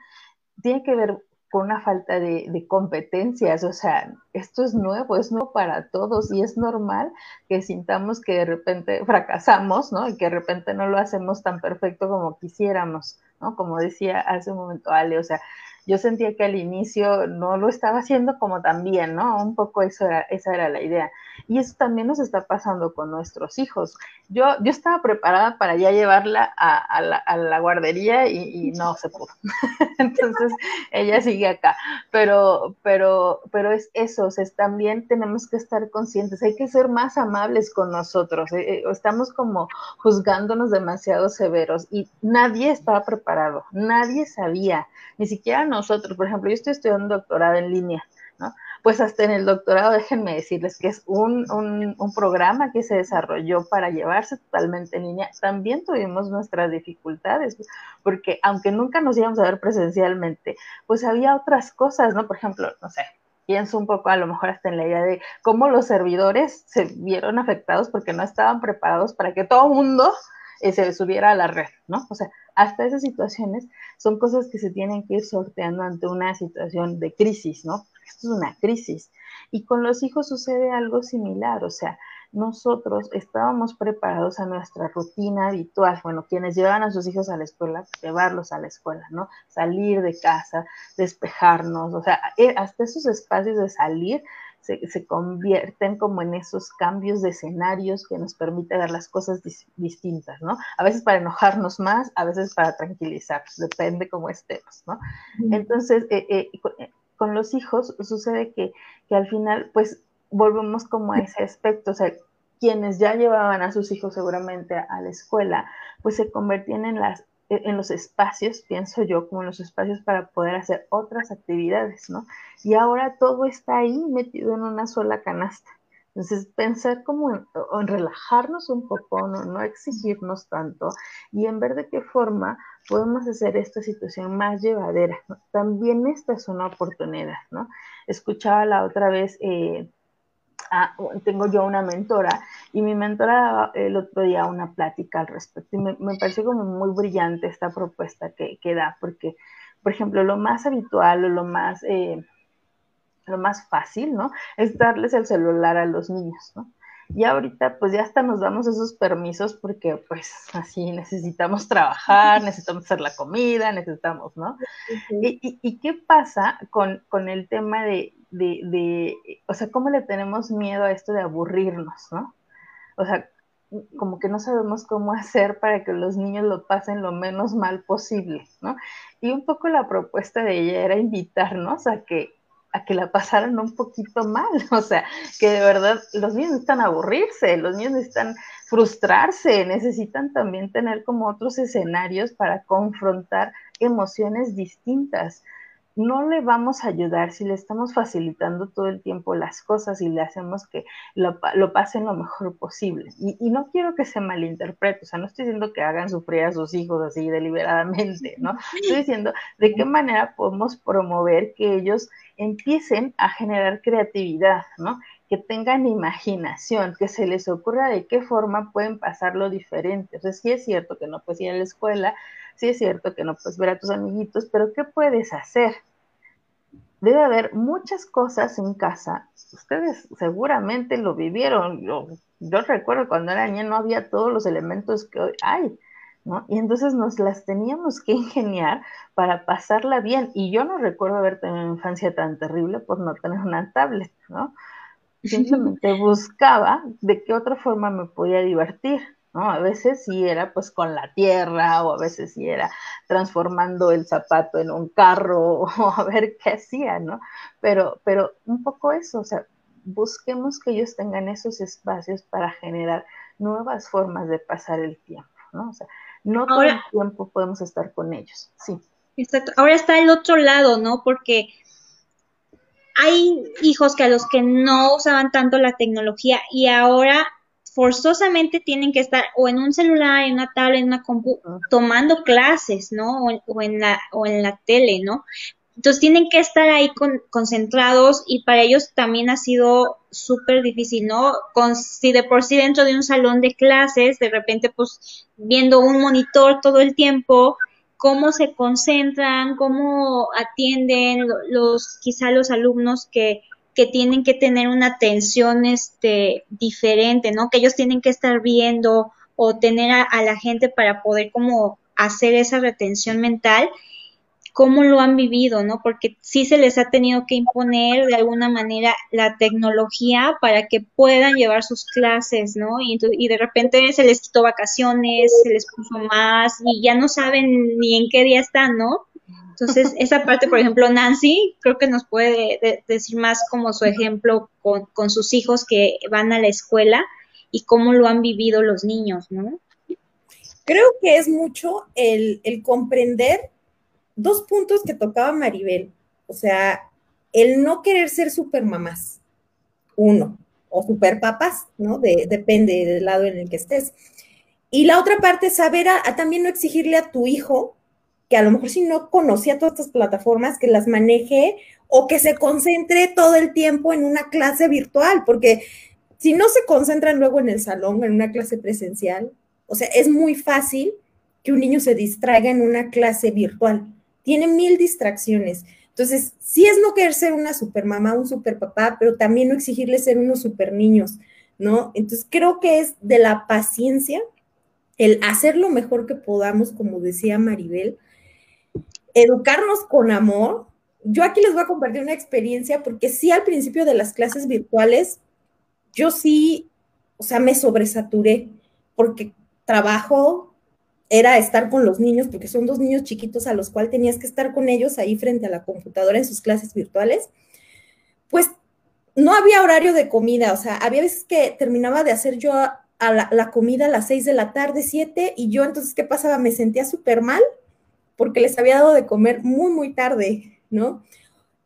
tiene que ver con una falta de, competencias, o sea, esto es nuevo, es nuevo para todos y es normal que sintamos que de repente fracasamos, ¿no? Y que de repente no lo hacemos tan perfecto como quisiéramos, ¿no? Como decía hace un momento Ale, o sea, yo sentía que al inicio no lo estaba haciendo como tan bien, ¿no? Un poco eso era, esa era la idea. Y eso también nos está pasando con nuestros hijos. Yo, yo estaba preparada para ya llevarla a, la, guardería y, no se pudo. Entonces, ella sigue acá. Pero, pero, pero es eso, o sea, también tenemos que estar conscientes, hay que ser más amables con nosotros. Eh, eh, estamos como juzgándonos demasiado severos y nadie estaba preparado, nadie sabía, ni siquiera nosotros, por ejemplo, yo estoy estudiando doctorado en línea, ¿no? Pues hasta en el doctorado, déjenme decirles que es un, un, programa que se desarrolló para llevarse totalmente en línea. También tuvimos nuestras dificultades, porque aunque nunca nos íbamos a ver presencialmente, pues había otras cosas, ¿no? Por ejemplo, no sé, pienso un poco a lo mejor hasta en la idea de cómo los servidores se vieron afectados porque no estaban preparados para que todo mundo eh, se subiera a la red, ¿no? O sea, hasta esas situaciones son cosas que se tienen que ir sorteando ante una situación de crisis, ¿no? Esto es una crisis. Y con los hijos sucede algo similar, o sea, nosotros estábamos preparados a nuestra rutina habitual. Bueno, quienes llevan a sus hijos a la escuela, llevarlos a la escuela, ¿no? Salir de casa, despejarnos, o sea, eh, hasta esos espacios de salir se, convierten como en esos cambios de escenarios que nos permite ver las cosas distintas, ¿no? A veces para enojarnos más, a veces para tranquilizarnos, depende cómo estemos, ¿no? Entonces, eh, eh, eh, con, los hijos sucede que, que al final, pues, volvemos como a ese aspecto, o sea, quienes ya llevaban a sus hijos seguramente a la escuela, pues se convertían en las en los espacios, pienso yo, como en los espacios para poder hacer otras actividades, ¿no? Y ahora todo está ahí metido en una sola canasta. Entonces, pensar como en, relajarnos un poco, ¿no? no exigirnos tanto y en ver de qué forma podemos hacer esta situación más llevadera. También esta es una oportunidad, ¿no? Escuchaba la otra vez eh, Ah, tengo yo una mentora y mi mentora daba el otro día una plática al respecto y me, pareció como muy brillante esta propuesta que, que, da, porque, por ejemplo, lo más habitual o lo más, eh, lo más fácil, ¿no? Es darles el celular a los niños, ¿no? Y ahorita pues ya hasta nos damos esos permisos porque pues así necesitamos trabajar, necesitamos hacer la comida, necesitamos, ¿no? Y, y, qué pasa con, con el tema de, de, de, o sea, cómo le tenemos miedo a esto de aburrirnos, ¿no? O sea, como que no sabemos cómo hacer para que los niños lo pasen lo menos mal posible, ¿no? Y un poco la propuesta de ella era invitarnos a que a que la pasaran un poquito mal, o sea, que de verdad los niños necesitan aburrirse, los niños necesitan frustrarse, necesitan también tener como otros escenarios para confrontar emociones distintas no le vamos a ayudar si le estamos facilitando todo el tiempo las cosas y le hacemos que lo, pasen lo mejor posible. Y, no quiero que se malinterprete, o sea, no estoy diciendo que hagan sufrir a sus hijos así deliberadamente, ¿no? Estoy diciendo de qué manera podemos promover que ellos empiecen a generar creatividad, ¿no? Que tengan imaginación, que se les ocurra de qué forma pueden pasarlo diferente. O sea, sí es cierto que no puedes ir a la escuela, sí es cierto que no puedes ver a tus amiguitos, pero ¿qué puedes hacer? Debe haber muchas cosas en casa. Ustedes seguramente lo vivieron. Yo, recuerdo cuando era niña no había todos los elementos que hoy hay. ¿No? Y entonces nos las teníamos que ingeniar para pasarla bien. Y yo no recuerdo haber tenido una infancia tan terrible por no tener una tablet, ¿no? Simplemente buscaba de qué otra forma me podía divertir. ¿no? A veces sí era pues con la tierra o a veces sí era transformando el zapato en un carro o a ver qué hacía, ¿no? Pero, pero un poco eso, o sea, busquemos que ellos tengan esos espacios para generar nuevas formas de pasar el tiempo, ¿no? O sea, no todo el tiempo podemos estar con ellos, sí. Exacto. Ahora está el otro lado, ¿no? Porque hay hijos que a los que no usaban tanto la tecnología y ahora forzosamente tienen que estar o en un celular, en una tablet, en una compu, tomando clases, ¿no? O en, la, o en la tele, ¿no? Entonces tienen que estar ahí concentrados y para ellos también ha sido súper difícil, ¿no? Con, si de por sí dentro de un salón de clases, de repente pues viendo un monitor todo el tiempo, cómo se concentran, cómo atienden los, quizá los alumnos que que tienen que tener una atención este, diferente, ¿no? Que ellos tienen que estar viendo o tener a, la gente para poder como hacer esa retención mental, cómo lo han vivido, ¿no? Porque sí se les ha tenido que imponer de alguna manera la tecnología para que puedan llevar sus clases, ¿no? Y, y de repente se les quitó vacaciones, se les puso más y ya no saben ni en qué día están, ¿no? Entonces, esa parte, por ejemplo, Nancy, creo que nos puede decir más como su ejemplo con, sus hijos que van a la escuela y cómo lo han vivido los niños, ¿no? Creo que es mucho el, comprender dos puntos que tocaba Maribel. O sea, el no querer ser supermamás, uno, o superpapas, ¿no? depende del lado en el que estés. Y la otra parte, saber también no exigirle a tu hijo que a lo mejor si no conocía todas estas plataformas, que las maneje o que se concentre todo el tiempo en una clase virtual, porque si no se concentran luego en el salón, en una clase presencial, o sea, es muy fácil que un niño se distraiga en una clase virtual. Tiene mil distracciones. Entonces, sí es no querer ser una super mamá, un super papá, pero también no exigirle ser unos super niños, ¿no? Entonces creo que es de la paciencia, el hacer lo mejor que podamos, como decía Maribel, educarnos con amor. Yo aquí les voy a compartir una experiencia porque sí al principio de las clases virtuales, yo sí, o sea, me sobresaturé porque trabajo era estar con los niños, porque son dos niños chiquitos a los cuales tenías que estar con ellos ahí frente a la computadora en sus clases virtuales, pues no había horario de comida, o sea, había veces que terminaba de hacer yo a la, comida a las seis de la tarde, siete, y yo entonces, ¿qué pasaba? Me sentía súper mal porque les había dado de comer muy, muy tarde, ¿no?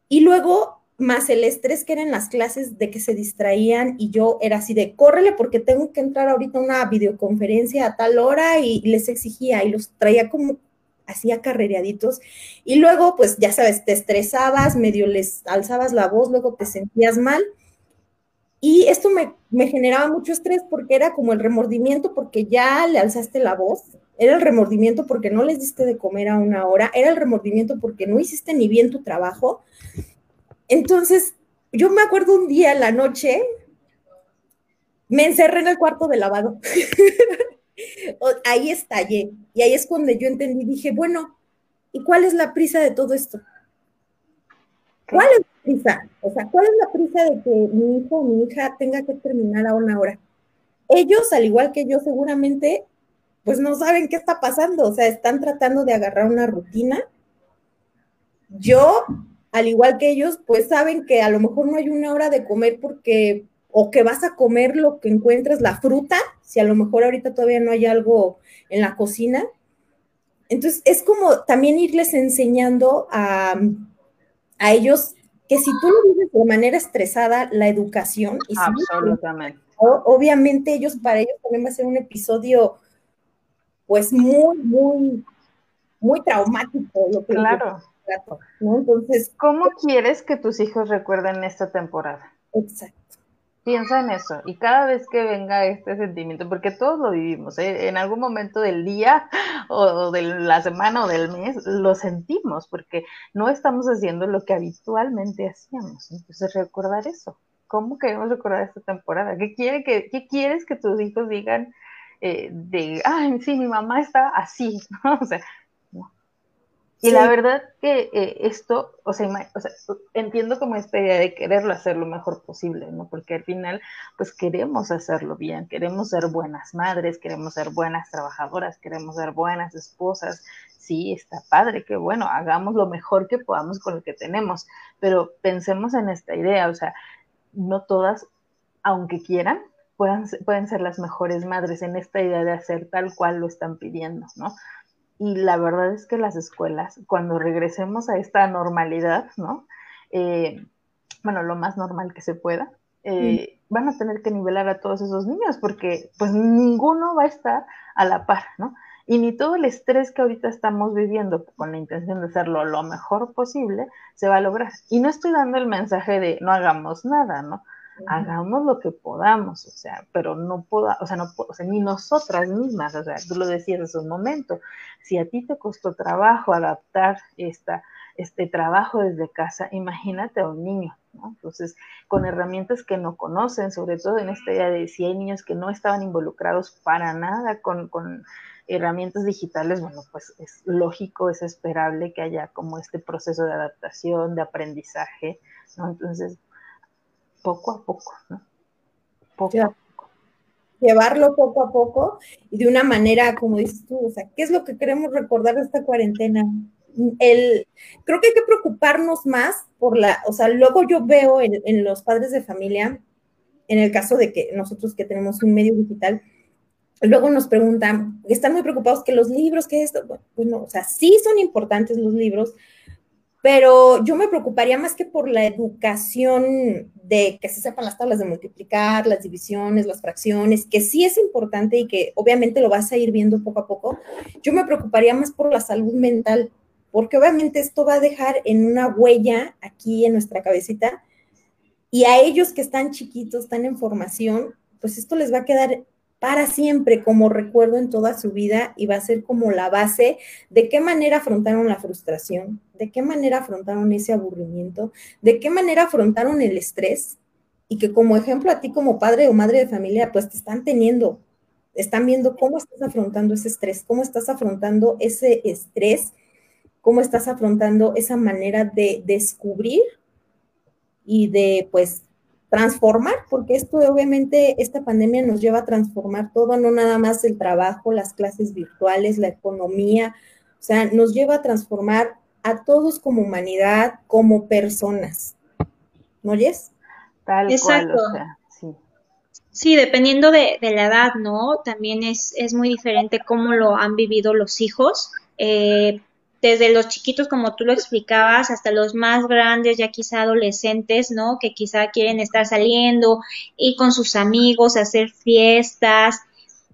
Y luego, más el estrés que eran las clases de que se distraían y yo era así de, córrele porque tengo que entrar ahorita a una videoconferencia a tal hora y les exigía y los traía como hacía carrereaditos y luego pues ya sabes, te estresabas, medio les alzabas la voz, luego te sentías mal y esto me, me generaba mucho estrés porque era como el remordimiento porque ya le alzaste la voz, era el remordimiento porque no les diste de comer a una hora, era el remordimiento porque no hiciste ni bien tu trabajo. Entonces, yo me acuerdo un día en la noche, me encerré en el cuarto de lavado. ahí estallé. Y ahí es cuando yo entendí, dije, bueno, ¿y cuál es la prisa de todo esto? ¿Cuál es la prisa? O sea, ¿cuál es la prisa de que mi hijo o mi hija tenga que terminar a una hora? Ellos, al igual que yo, seguramente, pues no saben qué está pasando. O sea, están tratando de agarrar una rutina. Yo, al igual que ellos, pues saben que a lo mejor no hay una hora de comer porque o que vas a comer lo que encuentras, la fruta, si a lo mejor ahorita todavía no hay algo en la cocina. Entonces, es como también irles enseñando a, ellos que si tú lo vives de manera estresada, la educación. Y Absolutamente. obviamente ellos, para ellos también va a ser un episodio, pues muy, muy, muy traumático. Lo que claro. Entonces, ¿cómo quieres que tus hijos recuerden esta temporada? Exacto. Piensa en eso y cada vez que venga este sentimiento, porque todos lo vivimos, ¿eh? en algún momento del día o de la semana o del mes lo sentimos, porque no estamos haciendo lo que habitualmente hacíamos. Entonces recordar eso. ¿Cómo queremos recordar esta temporada? ¿Qué, quiere que, qué quieres que tus hijos digan eh, de, ay, sí, mi mamá está así? O sea, y la verdad que eh, esto, o sea, o sea, entiendo como esta idea de quererlo hacer lo mejor posible, ¿no? Porque al final, pues queremos hacerlo bien, queremos ser buenas madres, queremos ser buenas trabajadoras, queremos ser buenas esposas. Sí, está padre, que bueno, hagamos lo mejor que podamos con lo que tenemos, pero pensemos en esta idea, o sea, no todas, aunque quieran, puedan, pueden ser las mejores madres en esta idea de hacer tal cual lo están pidiendo, ¿no? Y la verdad es que las escuelas, cuando regresemos a esta normalidad, ¿no? Eh, bueno, lo más normal que se pueda, eh, van a tener que nivelar a todos esos niños porque pues ninguno va a estar a la par, ¿no? Y ni todo el estrés que ahorita estamos viviendo con la intención de hacerlo lo mejor posible se va a lograr. Y no estoy dando el mensaje de no hagamos nada, ¿no? Hagamos lo que podamos, o sea, pero no puedo, o sea, no, o sea, ni nosotras mismas, o sea, tú lo decías hace un momento, si a ti te costó trabajo adaptar esta, este trabajo desde casa, imagínate a un niño, ¿no? Entonces, con herramientas que no conocen, sobre todo en esta idea de si hay niños que no estaban involucrados para nada con, con herramientas digitales, bueno, pues es lógico, es esperable que haya como este proceso de adaptación, de aprendizaje, ¿no? Entonces, poco a poco, ¿no? Poco a poco. Llevarlo poco a poco y de una manera, como dices tú, o sea, ¿qué es lo que queremos recordar de esta cuarentena? El, creo que hay que preocuparnos más por la, o sea, luego yo veo en, en los padres de familia, en el caso de que nosotros que tenemos un medio digital, luego nos preguntan, están muy preocupados que los libros, que esto, bueno, o sea, sí son importantes los libros, pero yo me preocuparía más que por la educación de que se sepan las tablas de multiplicar, las divisiones, las fracciones, que sí es importante y que obviamente lo vas a ir viendo poco a poco. Yo me preocuparía más por la salud mental, porque obviamente esto va a dejar en una huella aquí en nuestra cabecita y a ellos que están chiquitos, están en formación, pues esto les va a quedar para siempre como recuerdo en toda su vida y va a ser como la base de qué manera afrontaron la frustración, de qué manera afrontaron ese aburrimiento, de qué manera afrontaron el estrés, y que como ejemplo a ti como padre o madre de familia, pues te están teniendo, están viendo cómo estás afrontando ese estrés, cómo estás afrontando ese estrés, cómo estás afrontando esa manera de descubrir y de pues transformar, porque esto obviamente, esta pandemia nos lleva a transformar todo, no nada más el trabajo, las clases virtuales, la economía, o sea, nos lleva a transformar a todos como humanidad, como personas. ¿No oyes? Tal Exacto. sí. sí. dependiendo de, la edad, ¿no? También es, es muy diferente cómo lo han vivido los hijos. Eh, desde los chiquitos, como tú lo explicabas, hasta los más grandes, ya quizá adolescentes, ¿no? Que quizá quieren estar saliendo y con sus amigos, hacer fiestas,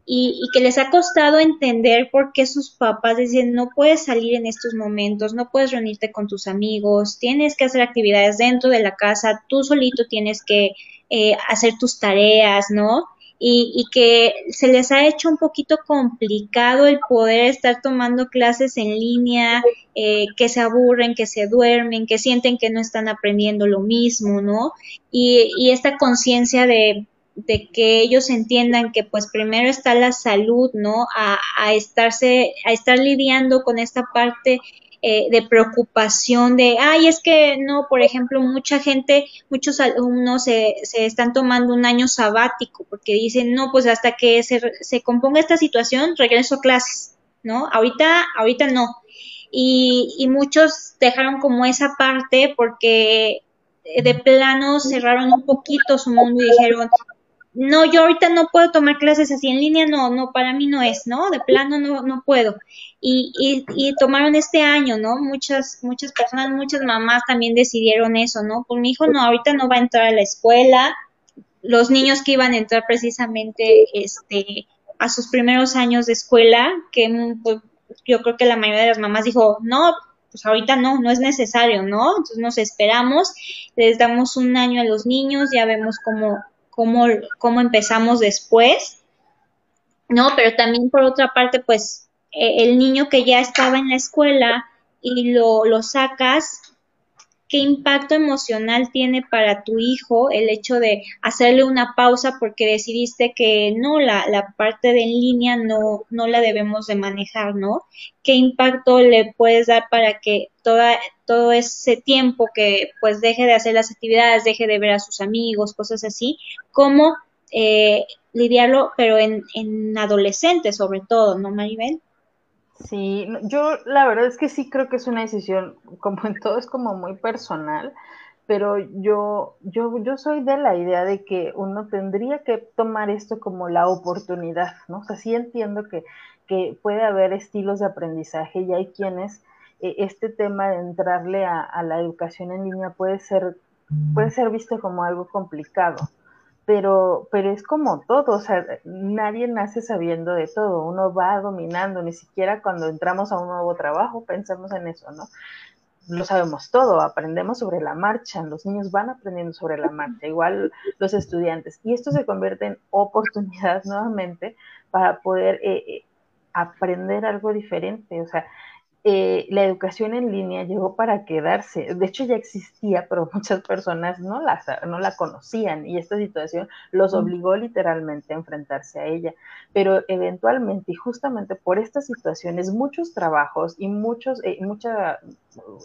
y, que les ha costado entender por qué sus papás dicen no puedes salir en estos momentos, no puedes reunirte con tus amigos, tienes que hacer actividades dentro de la casa, tú solito tienes que eh, hacer tus tareas, ¿no? Y, que se les ha hecho un poquito complicado el poder estar tomando clases en línea, eh, que se aburren, que se duermen, que sienten que no están aprendiendo lo mismo, ¿no? Y, y esta conciencia de, de que ellos entiendan que pues primero está la salud, ¿no? A, a estarse, a estar lidiando con esta parte eh, de preocupación de, ay, es que no, por ejemplo, mucha gente, muchos alumnos se, se están tomando un año sabático porque dicen, no, pues hasta que se, se componga esta situación, regreso a clases, ¿no? Ahorita, ahorita no. Y, y muchos dejaron como esa parte porque de plano cerraron un poquito su mundo y dijeron, no, yo ahorita no puedo tomar clases así en línea, no, no, para mí no es, ¿no? De plano no, no puedo. Y, y, y tomaron este año, ¿no? Muchas, muchas personas, muchas mamás también decidieron eso, ¿no? Pues mi hijo no, ahorita no va a entrar a la escuela. Los niños que iban a entrar precisamente, este, a sus primeros años de escuela, que pues, yo creo que la mayoría de las mamás dijo, no, pues ahorita no, no es necesario, ¿no? Entonces nos esperamos, les damos un año a los niños, ya vemos cómo, cómo, cómo empezamos después, ¿no? Pero también por otra parte, pues eh, el niño que ya estaba en la escuela y lo, lo sacas, ¿qué impacto emocional tiene para tu hijo el hecho de hacerle una pausa porque decidiste que no, la, la parte de en línea no, no la debemos de manejar, ¿no? ¿Qué impacto le puedes dar para que toda, todo ese tiempo que pues deje de hacer las actividades, deje de ver a sus amigos, cosas así, cómo eh, lidiarlo, pero en, en adolescentes sobre todo, ¿no, Maribel? Sí, yo la verdad es que sí creo que es una decisión, como en todo, es como muy personal, pero yo, yo, yo soy de la idea de que uno tendría que tomar esto como la oportunidad, ¿no? O sea, sí entiendo que, que puede haber estilos de aprendizaje y hay quienes este tema de entrarle a, a la educación en línea puede ser, puede ser visto como algo complicado pero, pero es como todo, o sea, nadie nace sabiendo de todo, uno va dominando, ni siquiera cuando entramos a un nuevo trabajo pensamos en eso, ¿no? Lo sabemos todo, aprendemos sobre la marcha, los niños van aprendiendo sobre la marcha, igual los estudiantes, y esto se convierte en oportunidad nuevamente para poder eh, eh, aprender algo diferente, o sea, eh, la educación en línea llegó para quedarse. De hecho, ya existía, pero muchas personas no la, no la conocían y esta situación los obligó literalmente a enfrentarse a ella. Pero eventualmente y justamente por estas situaciones, muchos trabajos y muchos, eh, muchas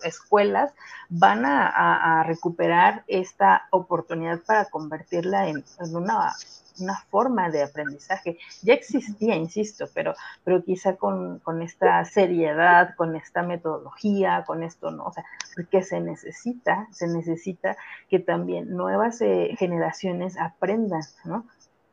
escuelas van a, recuperar esta oportunidad para convertirla en una una forma de aprendizaje. Ya existía, insisto, pero, pero quizá con, con, esta seriedad, con esta metodología, con esto, ¿no? O sea, porque se necesita, se necesita que también nuevas eh, generaciones aprendan, ¿no?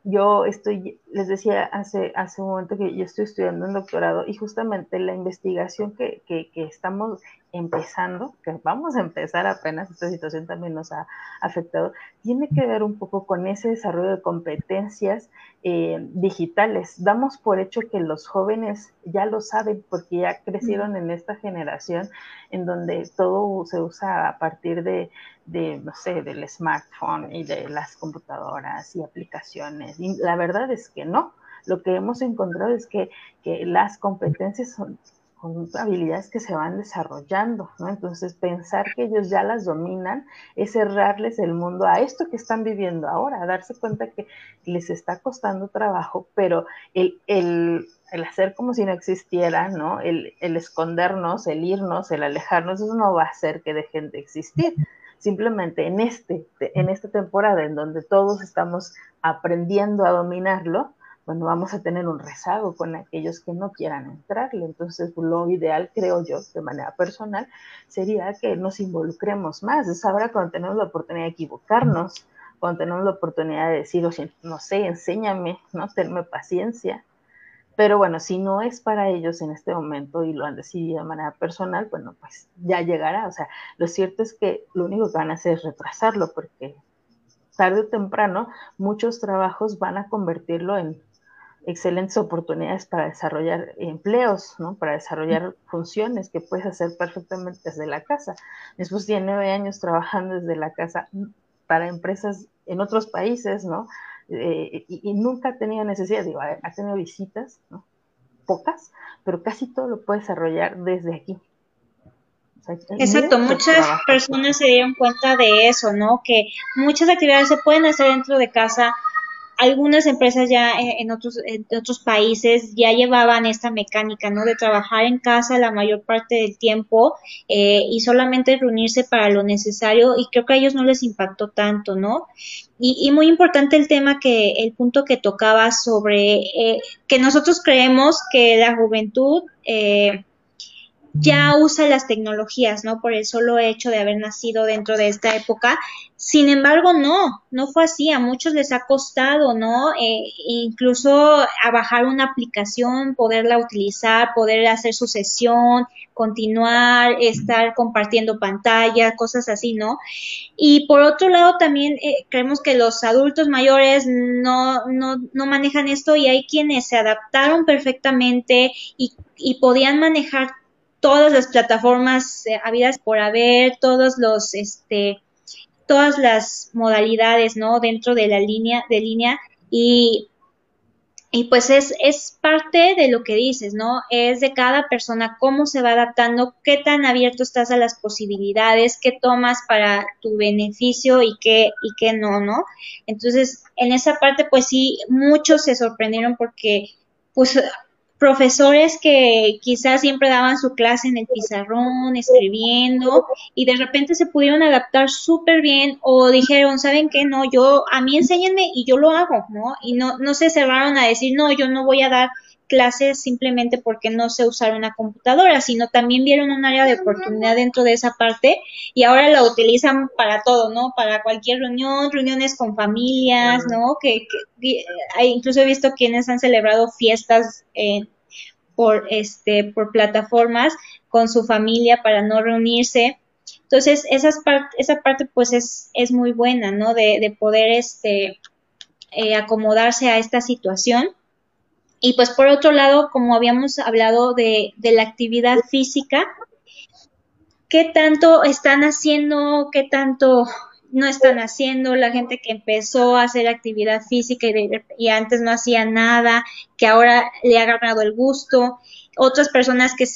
Yo estoy, les decía hace, hace un momento que yo estoy estudiando un doctorado y justamente la investigación que, que, que estamos empezando, que vamos a empezar apenas, esta situación también nos ha afectado, tiene que ver un poco con ese desarrollo de competencias eh, digitales. Damos por hecho que los jóvenes ya lo saben porque ya crecieron en esta generación en donde todo se usa a partir de, de, no sé, del smartphone y de las computadoras y aplicaciones. Y la verdad es que no. Lo que hemos encontrado es que, que las competencias son con habilidades que se van desarrollando, ¿no? Entonces, pensar que ellos ya las dominan es cerrarles el mundo a esto que están viviendo ahora, darse cuenta que les está costando trabajo, pero el, el, el hacer como si no existiera, ¿no? El, el, escondernos, el irnos, el alejarnos, eso no va a hacer que dejen de existir. Simplemente en, este, en esta temporada en donde todos estamos aprendiendo a dominarlo, bueno, vamos a tener un rezago con aquellos que no quieran entrarle. Entonces, lo ideal, creo yo, de manera personal, sería que nos involucremos más. Es ahora cuando tenemos la oportunidad de equivocarnos, cuando tenemos la oportunidad de decir, no sé, enséñame, ¿no? Tenme paciencia. Pero bueno, si no es para ellos en este momento y lo han decidido de manera personal, bueno, pues ya llegará. O sea, lo cierto es que lo único que van a hacer es retrasarlo porque tarde o temprano muchos trabajos van a convertirlo en excelentes oportunidades para desarrollar empleos, ¿no? Para desarrollar funciones que puedes hacer perfectamente desde la casa. Después tiene nueve años trabajando desde la casa para empresas en otros países, ¿no? Eh, y, nunca ha tenido necesidad, digo, ha, tenido visitas, ¿no? Pocas, pero casi todo lo puede desarrollar desde aquí. Exacto, muchas personas se dieron cuenta de eso, ¿no? Que muchas actividades se pueden hacer dentro de casa, algunas empresas ya en otros, en otros países ya llevaban esta mecánica, ¿no? De trabajar en casa la mayor parte del tiempo eh, y solamente reunirse para lo necesario y creo que a ellos no les impactó tanto, ¿no? Y, muy importante el tema que, el punto que tocaba sobre eh, que nosotros creemos que la juventud eh, ya usa las tecnologías, ¿no? Por el solo hecho de haber nacido dentro de esta época. Sin embargo, no, no fue así. A muchos les ha costado, ¿no? Eh, incluso a bajar una aplicación, poderla utilizar, poder hacer su sesión, continuar, estar compartiendo pantalla, cosas así, ¿no? Y por otro lado, también eh, creemos que los adultos mayores no, no, no manejan esto y hay quienes se adaptaron perfectamente y, y podían manejar todas las plataformas eh, habidas por haber, todos los, este, todas las modalidades, ¿no? Dentro de la línea, de línea y, y pues es, es parte de lo que dices, ¿no? Es de cada persona cómo se va adaptando, qué tan abierto estás a las posibilidades, qué tomas para tu beneficio y qué, y qué no, ¿no? Entonces, en esa parte, pues sí, muchos se sorprendieron porque pues profesores que quizás siempre daban su clase en el pizarrón, escribiendo, y de repente se pudieron adaptar súper bien o dijeron, ¿saben qué? No, yo, a mí enséñenme y yo lo hago, ¿no? Y no, no se cerraron a decir, no, yo no voy a dar clases simplemente porque no sé usar una computadora, sino también vieron un área de oportunidad dentro de esa parte y ahora la utilizan para todo, ¿no? Para cualquier reunión, reuniones con familias, ¿no? Que, incluso he visto quienes han celebrado fiestas por este por plataformas con su familia para no reunirse. Entonces, esa parte pues es, es muy buena, ¿no? De, de poder este eh, acomodarse a esta situación. Y pues por otro lado, como habíamos hablado de, la actividad física, ¿qué tanto están haciendo? ¿Qué tanto no están haciendo, la gente que empezó a hacer actividad física y, antes no hacía nada, que ahora le ha ganado el gusto, otras personas que,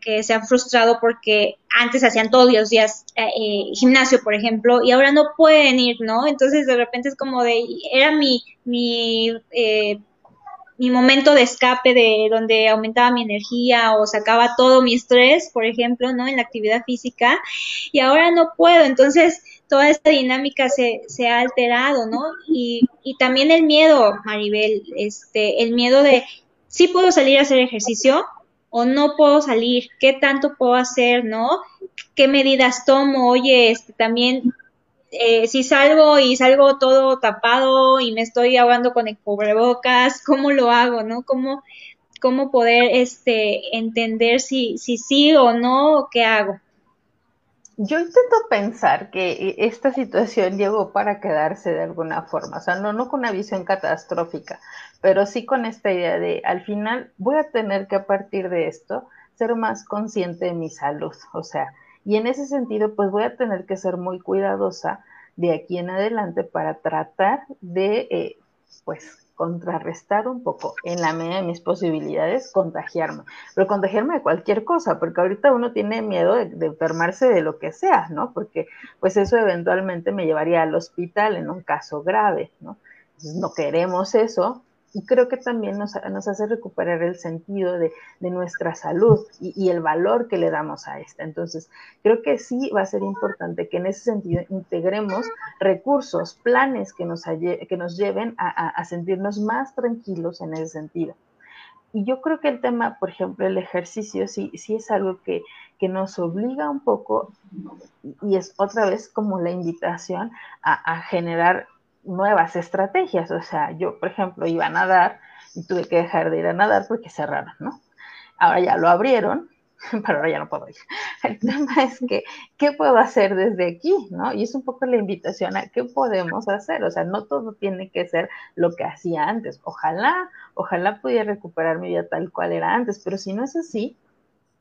que, se han frustrado porque antes hacían todos los días eh, eh, gimnasio, por ejemplo, y ahora no pueden ir, ¿no? Entonces de repente es como de, era mi, mi eh, mi momento de escape de donde aumentaba mi energía o sacaba todo mi estrés, por ejemplo, ¿no? En la actividad física y ahora no puedo. Entonces, toda esta dinámica se, se ha alterado, ¿no? Y, y también el miedo, Maribel, este, el miedo de, sí puedo salir a hacer ejercicio o no puedo salir, qué tanto puedo hacer, ¿no? ¿Qué medidas tomo? Oye, este, también eh, si salgo y salgo todo tapado y me estoy ahogando con el cubrebocas, ¿cómo lo hago, no? ¿Cómo, cómo poder este, entender si, si sí o no, qué hago? Yo intento pensar que esta situación llegó para quedarse de alguna forma, o sea, no, no con una visión catastrófica, pero sí con esta idea de al final voy a tener que a partir de esto ser más consciente de mi salud, o sea, y en ese sentido, pues voy a tener que ser muy cuidadosa de aquí en adelante para tratar de, eh, pues, contrarrestar un poco, en la medida de mis posibilidades, contagiarme. Pero contagiarme de cualquier cosa, porque ahorita uno tiene miedo de, enfermarse de lo que sea, ¿no? Porque pues eso eventualmente me llevaría al hospital en un caso grave, ¿no? Entonces no queremos eso, y creo que también nos, nos hace recuperar el sentido de, de nuestra salud y, y, el valor que le damos a esta. Entonces, creo que sí va a ser importante que en ese sentido integremos recursos, planes que nos, que nos lleven a, a, a sentirnos más tranquilos en ese sentido. Y yo creo que el tema, por ejemplo, el ejercicio, sí, sí es algo que, que nos obliga un poco y es otra vez como la invitación a, a generar nuevas estrategias. O sea, yo, por ejemplo, iba a nadar y tuve que dejar de ir a nadar porque cerraron, ¿no? Ahora ya lo abrieron, pero ahora ya no puedo ir. El tema es que, ¿qué puedo hacer desde aquí? ¿no? Y es un poco la invitación a qué podemos hacer. O sea, no todo tiene que ser lo que hacía antes. Ojalá, ojalá pudiera recuperar mi vida tal cual era antes, pero si no es así,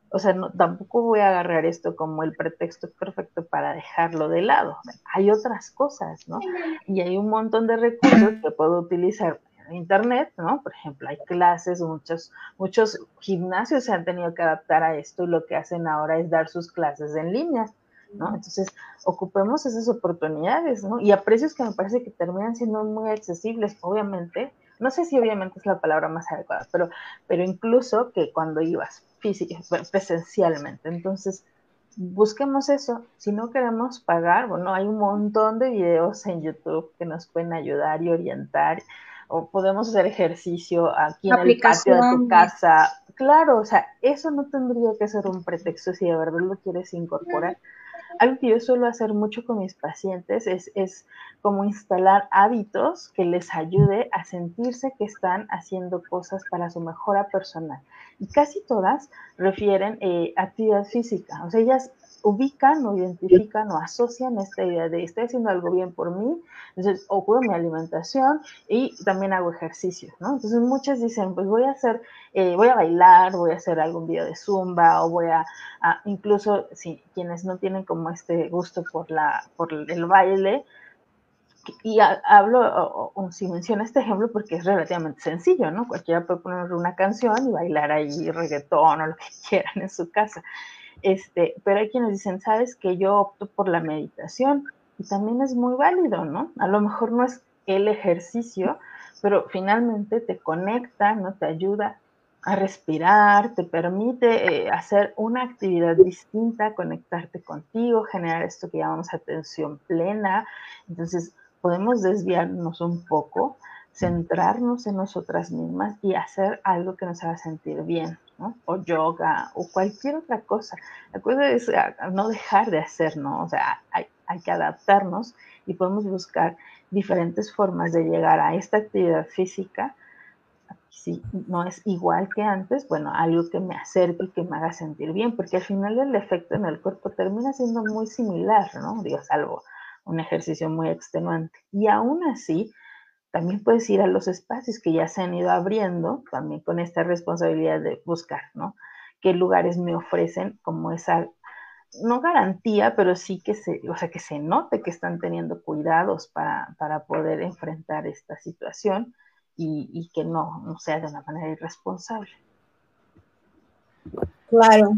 o sea, no, tampoco voy a agarrar esto como el pretexto perfecto para dejarlo de lado. Hay otras cosas, ¿no? Y hay un montón de recursos que puedo utilizar en Internet, ¿no? Por ejemplo, hay clases, muchos, muchos gimnasios se han tenido que adaptar a esto y lo que hacen ahora es dar sus clases en línea, ¿no? Entonces, ocupemos esas oportunidades, ¿no? Y a precios que me parece que terminan siendo muy accesibles, obviamente. No sé si obviamente es la palabra más adecuada, pero, pero incluso que cuando ibas física, presencialmente. Entonces, busquemos eso. Si no queremos pagar, bueno, hay un montón de videos en YouTube que nos pueden ayudar y orientar. O podemos hacer ejercicio aquí en el patio de tu casa. Claro, o sea, eso no tendría que ser un pretexto si de verdad lo quieres incorporar. Algo que yo suelo hacer mucho con mis pacientes es, es como instalar hábitos que les ayude a sentirse que están haciendo cosas para su mejora personal. Y casi todas refieren eh, actividad física. O sea, ellas ubican o identifican o asocian esta idea de estoy haciendo algo bien por mí, entonces o cuido mi alimentación y también hago ejercicio, ¿no? Entonces muchas dicen, pues voy a hacer, eh, voy a bailar, voy a hacer algún video de zumba o voy a, a, incluso si quienes no tienen como este gusto por, la, por el baile, y hablo, o, o, si menciono este ejemplo porque es relativamente sencillo, ¿no? Cualquiera puede poner una canción y bailar ahí reggaetón o lo que quieran en su casa. Este, pero hay quienes dicen, sabes que yo opto por la meditación y también es muy válido, ¿no? A lo mejor no es el ejercicio, pero finalmente te conecta, ¿no? Te ayuda a respirar, te permite eh, hacer una actividad distinta, conectarte contigo, generar esto que llamamos atención plena. Entonces, podemos desviarnos un poco, centrarnos en nosotras mismas y hacer algo que nos haga sentir bien, O yoga o cualquier otra cosa. La cosa es no dejar de hacer, ¿no? O sea, hay, hay que adaptarnos y podemos buscar diferentes formas de llegar a esta actividad física. Si no es igual que antes, bueno, algo que me acerque y que me haga sentir bien, porque al final el efecto en el cuerpo termina siendo muy similar, ¿no? Digo, salvo un ejercicio muy extenuante. Y aún así, también puedes ir a los espacios que ya se han ido abriendo, también con esta responsabilidad de buscar, ¿no? ¿Qué lugares me ofrecen como esa, no garantía, pero sí que se, o sea, que se note que están teniendo cuidados para, para poder enfrentar esta situación y, y que no, no sea de una manera irresponsable. Claro,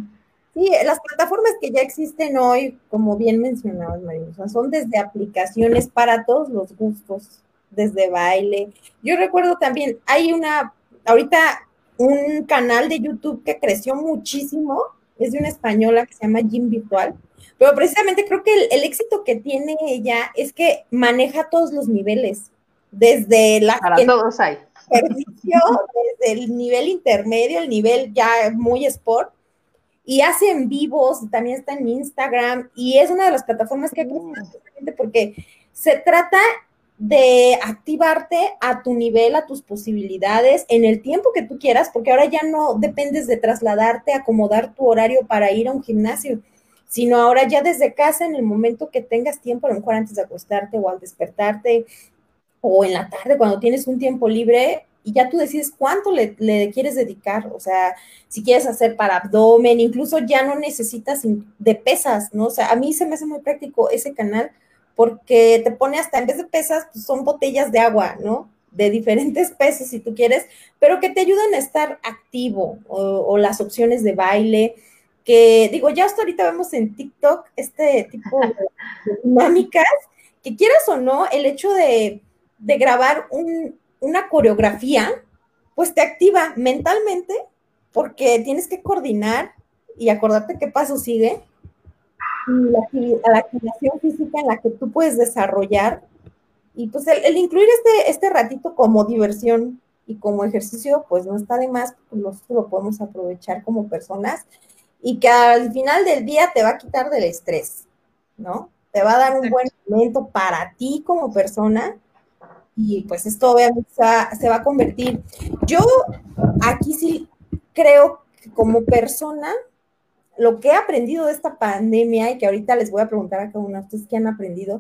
Sí, las plataformas que ya existen hoy, como bien mencionabas, María, son desde aplicaciones para todos los gustos, desde baile. Yo recuerdo también, hay una, ahorita un canal de YouTube que creció muchísimo, es de una española que se llama Gym Virtual, pero precisamente creo que el, el éxito que tiene ella es que maneja todos los niveles, desde la... Para todos hay. Ejercicio, desde el nivel intermedio, el nivel ya muy sport, y hace en vivos, también está en Instagram y es una de las plataformas que crecido porque se trata de activarte a tu nivel, a tus posibilidades, en el tiempo que tú quieras, porque ahora ya no dependes de trasladarte, acomodar tu horario para ir a un gimnasio, sino ahora ya desde casa, en el momento que tengas tiempo, a lo mejor antes de acostarte o al despertarte, o en la tarde, cuando tienes un tiempo libre, y ya tú decides cuánto le, le, quieres dedicar, o sea, si quieres hacer para abdomen, incluso ya no necesitas de pesas, ¿no? O sea, a mí se me hace muy práctico ese canal porque te pone hasta en vez de pesas, pues son botellas de agua, ¿no? de diferentes pesos si tú quieres, pero que te ayuden a estar activo o, las opciones de baile, que digo, ya hasta ahorita vemos en TikTok este tipo de, dinámicas, que quieras o no, el hecho de, grabar una coreografía, pues te activa mentalmente porque tienes que coordinar y acordarte qué paso sigue y la, la activación física en la que tú puedes desarrollar y pues el, incluir este, este ratito como diversión y como ejercicio, pues no está de más, nosotros lo podemos aprovechar como personas y que al final del día te va a quitar del estrés, ¿no? Te va a dar un buen momento para ti como persona y pues esto obviamente se va a convertir. Yo aquí sí creo que como persona, lo que he aprendido de esta pandemia y que ahorita les voy a preguntar a cada uno de ustedes qué han aprendido,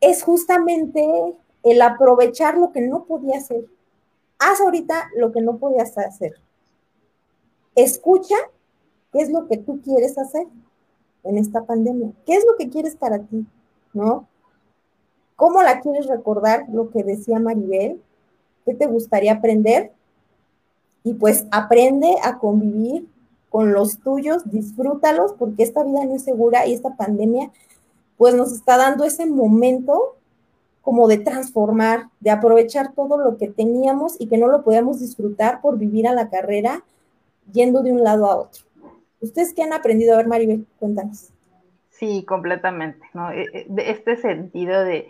es justamente el aprovechar lo que no podía hacer. Haz ahorita lo que no podías hacer. Escucha qué es lo que tú quieres hacer en esta pandemia. ¿Qué es lo que quieres para ti? ¿No? ¿Cómo la quieres recordar? Lo que decía Maribel. ¿Qué te gustaría aprender? Y pues aprende a convivir con los tuyos, disfrútalos, porque esta vida no es segura y esta pandemia pues nos está dando ese momento como de transformar, de aprovechar todo lo que teníamos y que no lo podíamos disfrutar por vivir a la carrera yendo de un lado a otro. ¿Ustedes qué han aprendido? A ver, Maribel, cuéntanos. Sí, completamente, ¿no? E, e, de este sentido de,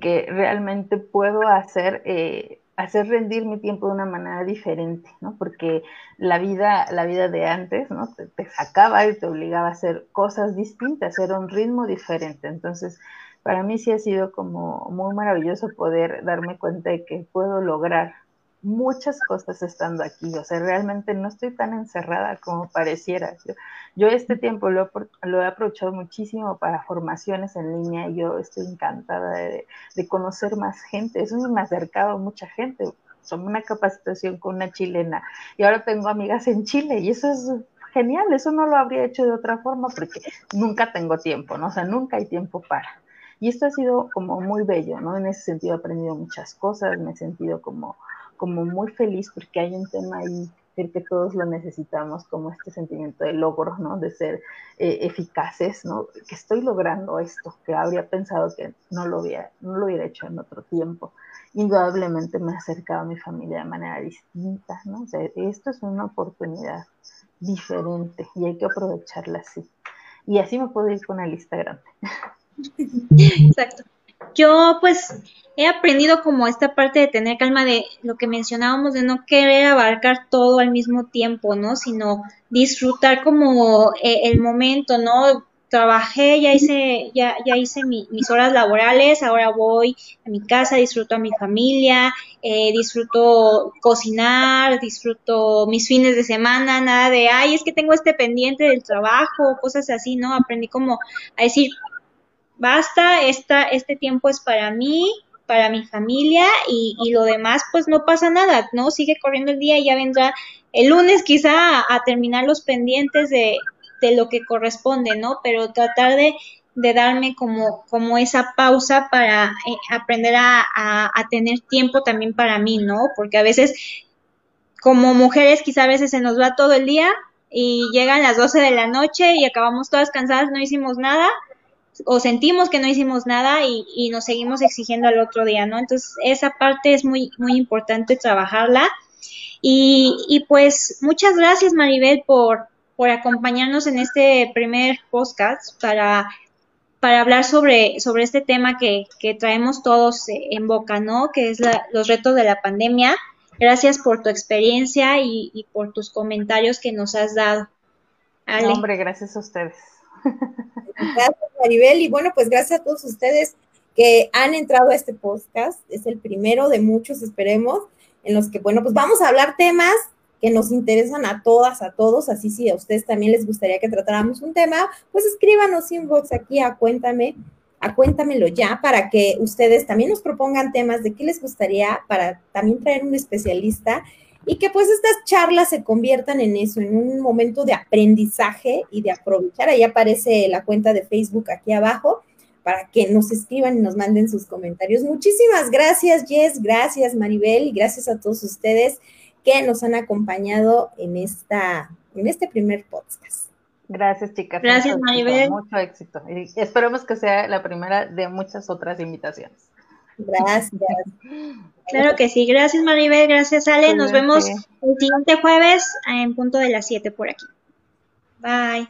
que realmente puedo hacer eh, hacer rendir mi tiempo de una manera diferente, ¿no? Porque la vida, la vida de antes, ¿no? Te, sacaba y te obligaba a hacer cosas distintas, era un ritmo diferente. Entonces, para mí sí ha sido como muy maravilloso poder darme cuenta de que puedo lograr muchas cosas estando aquí, o sea, realmente no estoy tan encerrada como pareciera. Yo, este tiempo lo, he aprovechado muchísimo para formaciones en línea y yo estoy encantada de, conocer más gente, eso me ha acercado a mucha gente, son una capacitación con una chilena y ahora tengo amigas en Chile y eso es genial, eso no lo habría hecho de otra forma porque nunca tengo tiempo, ¿no? O sea, nunca hay tiempo para. Y esto ha sido como muy bello, ¿no? En ese sentido he aprendido muchas cosas, me he sentido como como muy feliz porque hay un tema ahí que todos lo necesitamos, como este sentimiento de logro, ¿no? De ser eh, eficaces, ¿no? Que estoy logrando esto, que habría pensado que no lo hubiera, no lo hubiera hecho en otro tiempo. Indudablemente me he acercado a mi familia de manera distinta, ¿no? O sea, esto es una oportunidad diferente y hay que aprovecharla así. Y así me puedo ir con el Instagram. Exacto. Yo pues he aprendido como esta parte de tener calma de lo que mencionábamos de no querer abarcar todo al mismo tiempo, ¿no? Sino disfrutar como eh, el momento, ¿no? Trabajé, ya hice, ya, ya hice mis horas laborales, ahora voy a mi casa, disfruto a mi familia, eh, disfruto cocinar, disfruto mis fines de semana, nada de, ay, es que tengo este pendiente del trabajo, cosas así, ¿no? Aprendí como a decir, basta, esta, este tiempo es para mí, para mi familia y, y, lo demás pues no pasa nada, ¿no? Sigue corriendo el día y ya vendrá el lunes quizá a, terminar los pendientes de, de, lo que corresponde, ¿no? Pero tratar de, de darme como, como esa pausa para eh, aprender a, a, a, tener tiempo también para mí, ¿no? Porque a veces como mujeres quizá a veces se nos va todo el día y llegan las 12 de la noche y acabamos todas cansadas, no hicimos nada o sentimos que no hicimos nada y, nos seguimos exigiendo al otro día, ¿no? Entonces, esa parte es muy, muy importante trabajarla. Y, y pues, muchas gracias, Maribel, por, por acompañarnos en este primer podcast para, para hablar sobre, sobre este tema que, que traemos todos en boca, ¿no? Que es los retos de la pandemia. Gracias por tu experiencia y, y por tus comentarios que nos has dado. hombre, gracias a ustedes. Gracias, Maribel. Y bueno, pues gracias a todos ustedes que han entrado a este podcast. Es el primero de muchos, esperemos, en los que, bueno, pues vamos a hablar temas que nos interesan a todas, a todos. Así si a ustedes también les gustaría que tratáramos un tema, pues escríbanos inbox aquí a Cuéntame, a Cuéntamelo ya, para que ustedes también nos propongan temas de qué les gustaría para también traer un especialista y que pues estas charlas se conviertan en eso, en un momento de aprendizaje y de aprovechar. Ahí aparece la cuenta de Facebook aquí abajo para que nos escriban y nos manden sus comentarios. Muchísimas gracias, Jess, gracias, Maribel, y gracias a todos ustedes que nos han acompañado en, esta, en este primer podcast. Gracias, chicas. Gracias, Maribel. mucho éxito. Y esperemos que sea la primera de muchas otras invitaciones. Gracias. Claro que sí. Gracias, Maribel. Gracias, Ale. Nos vemos el siguiente jueves en punto de las 7 por aquí. Bye.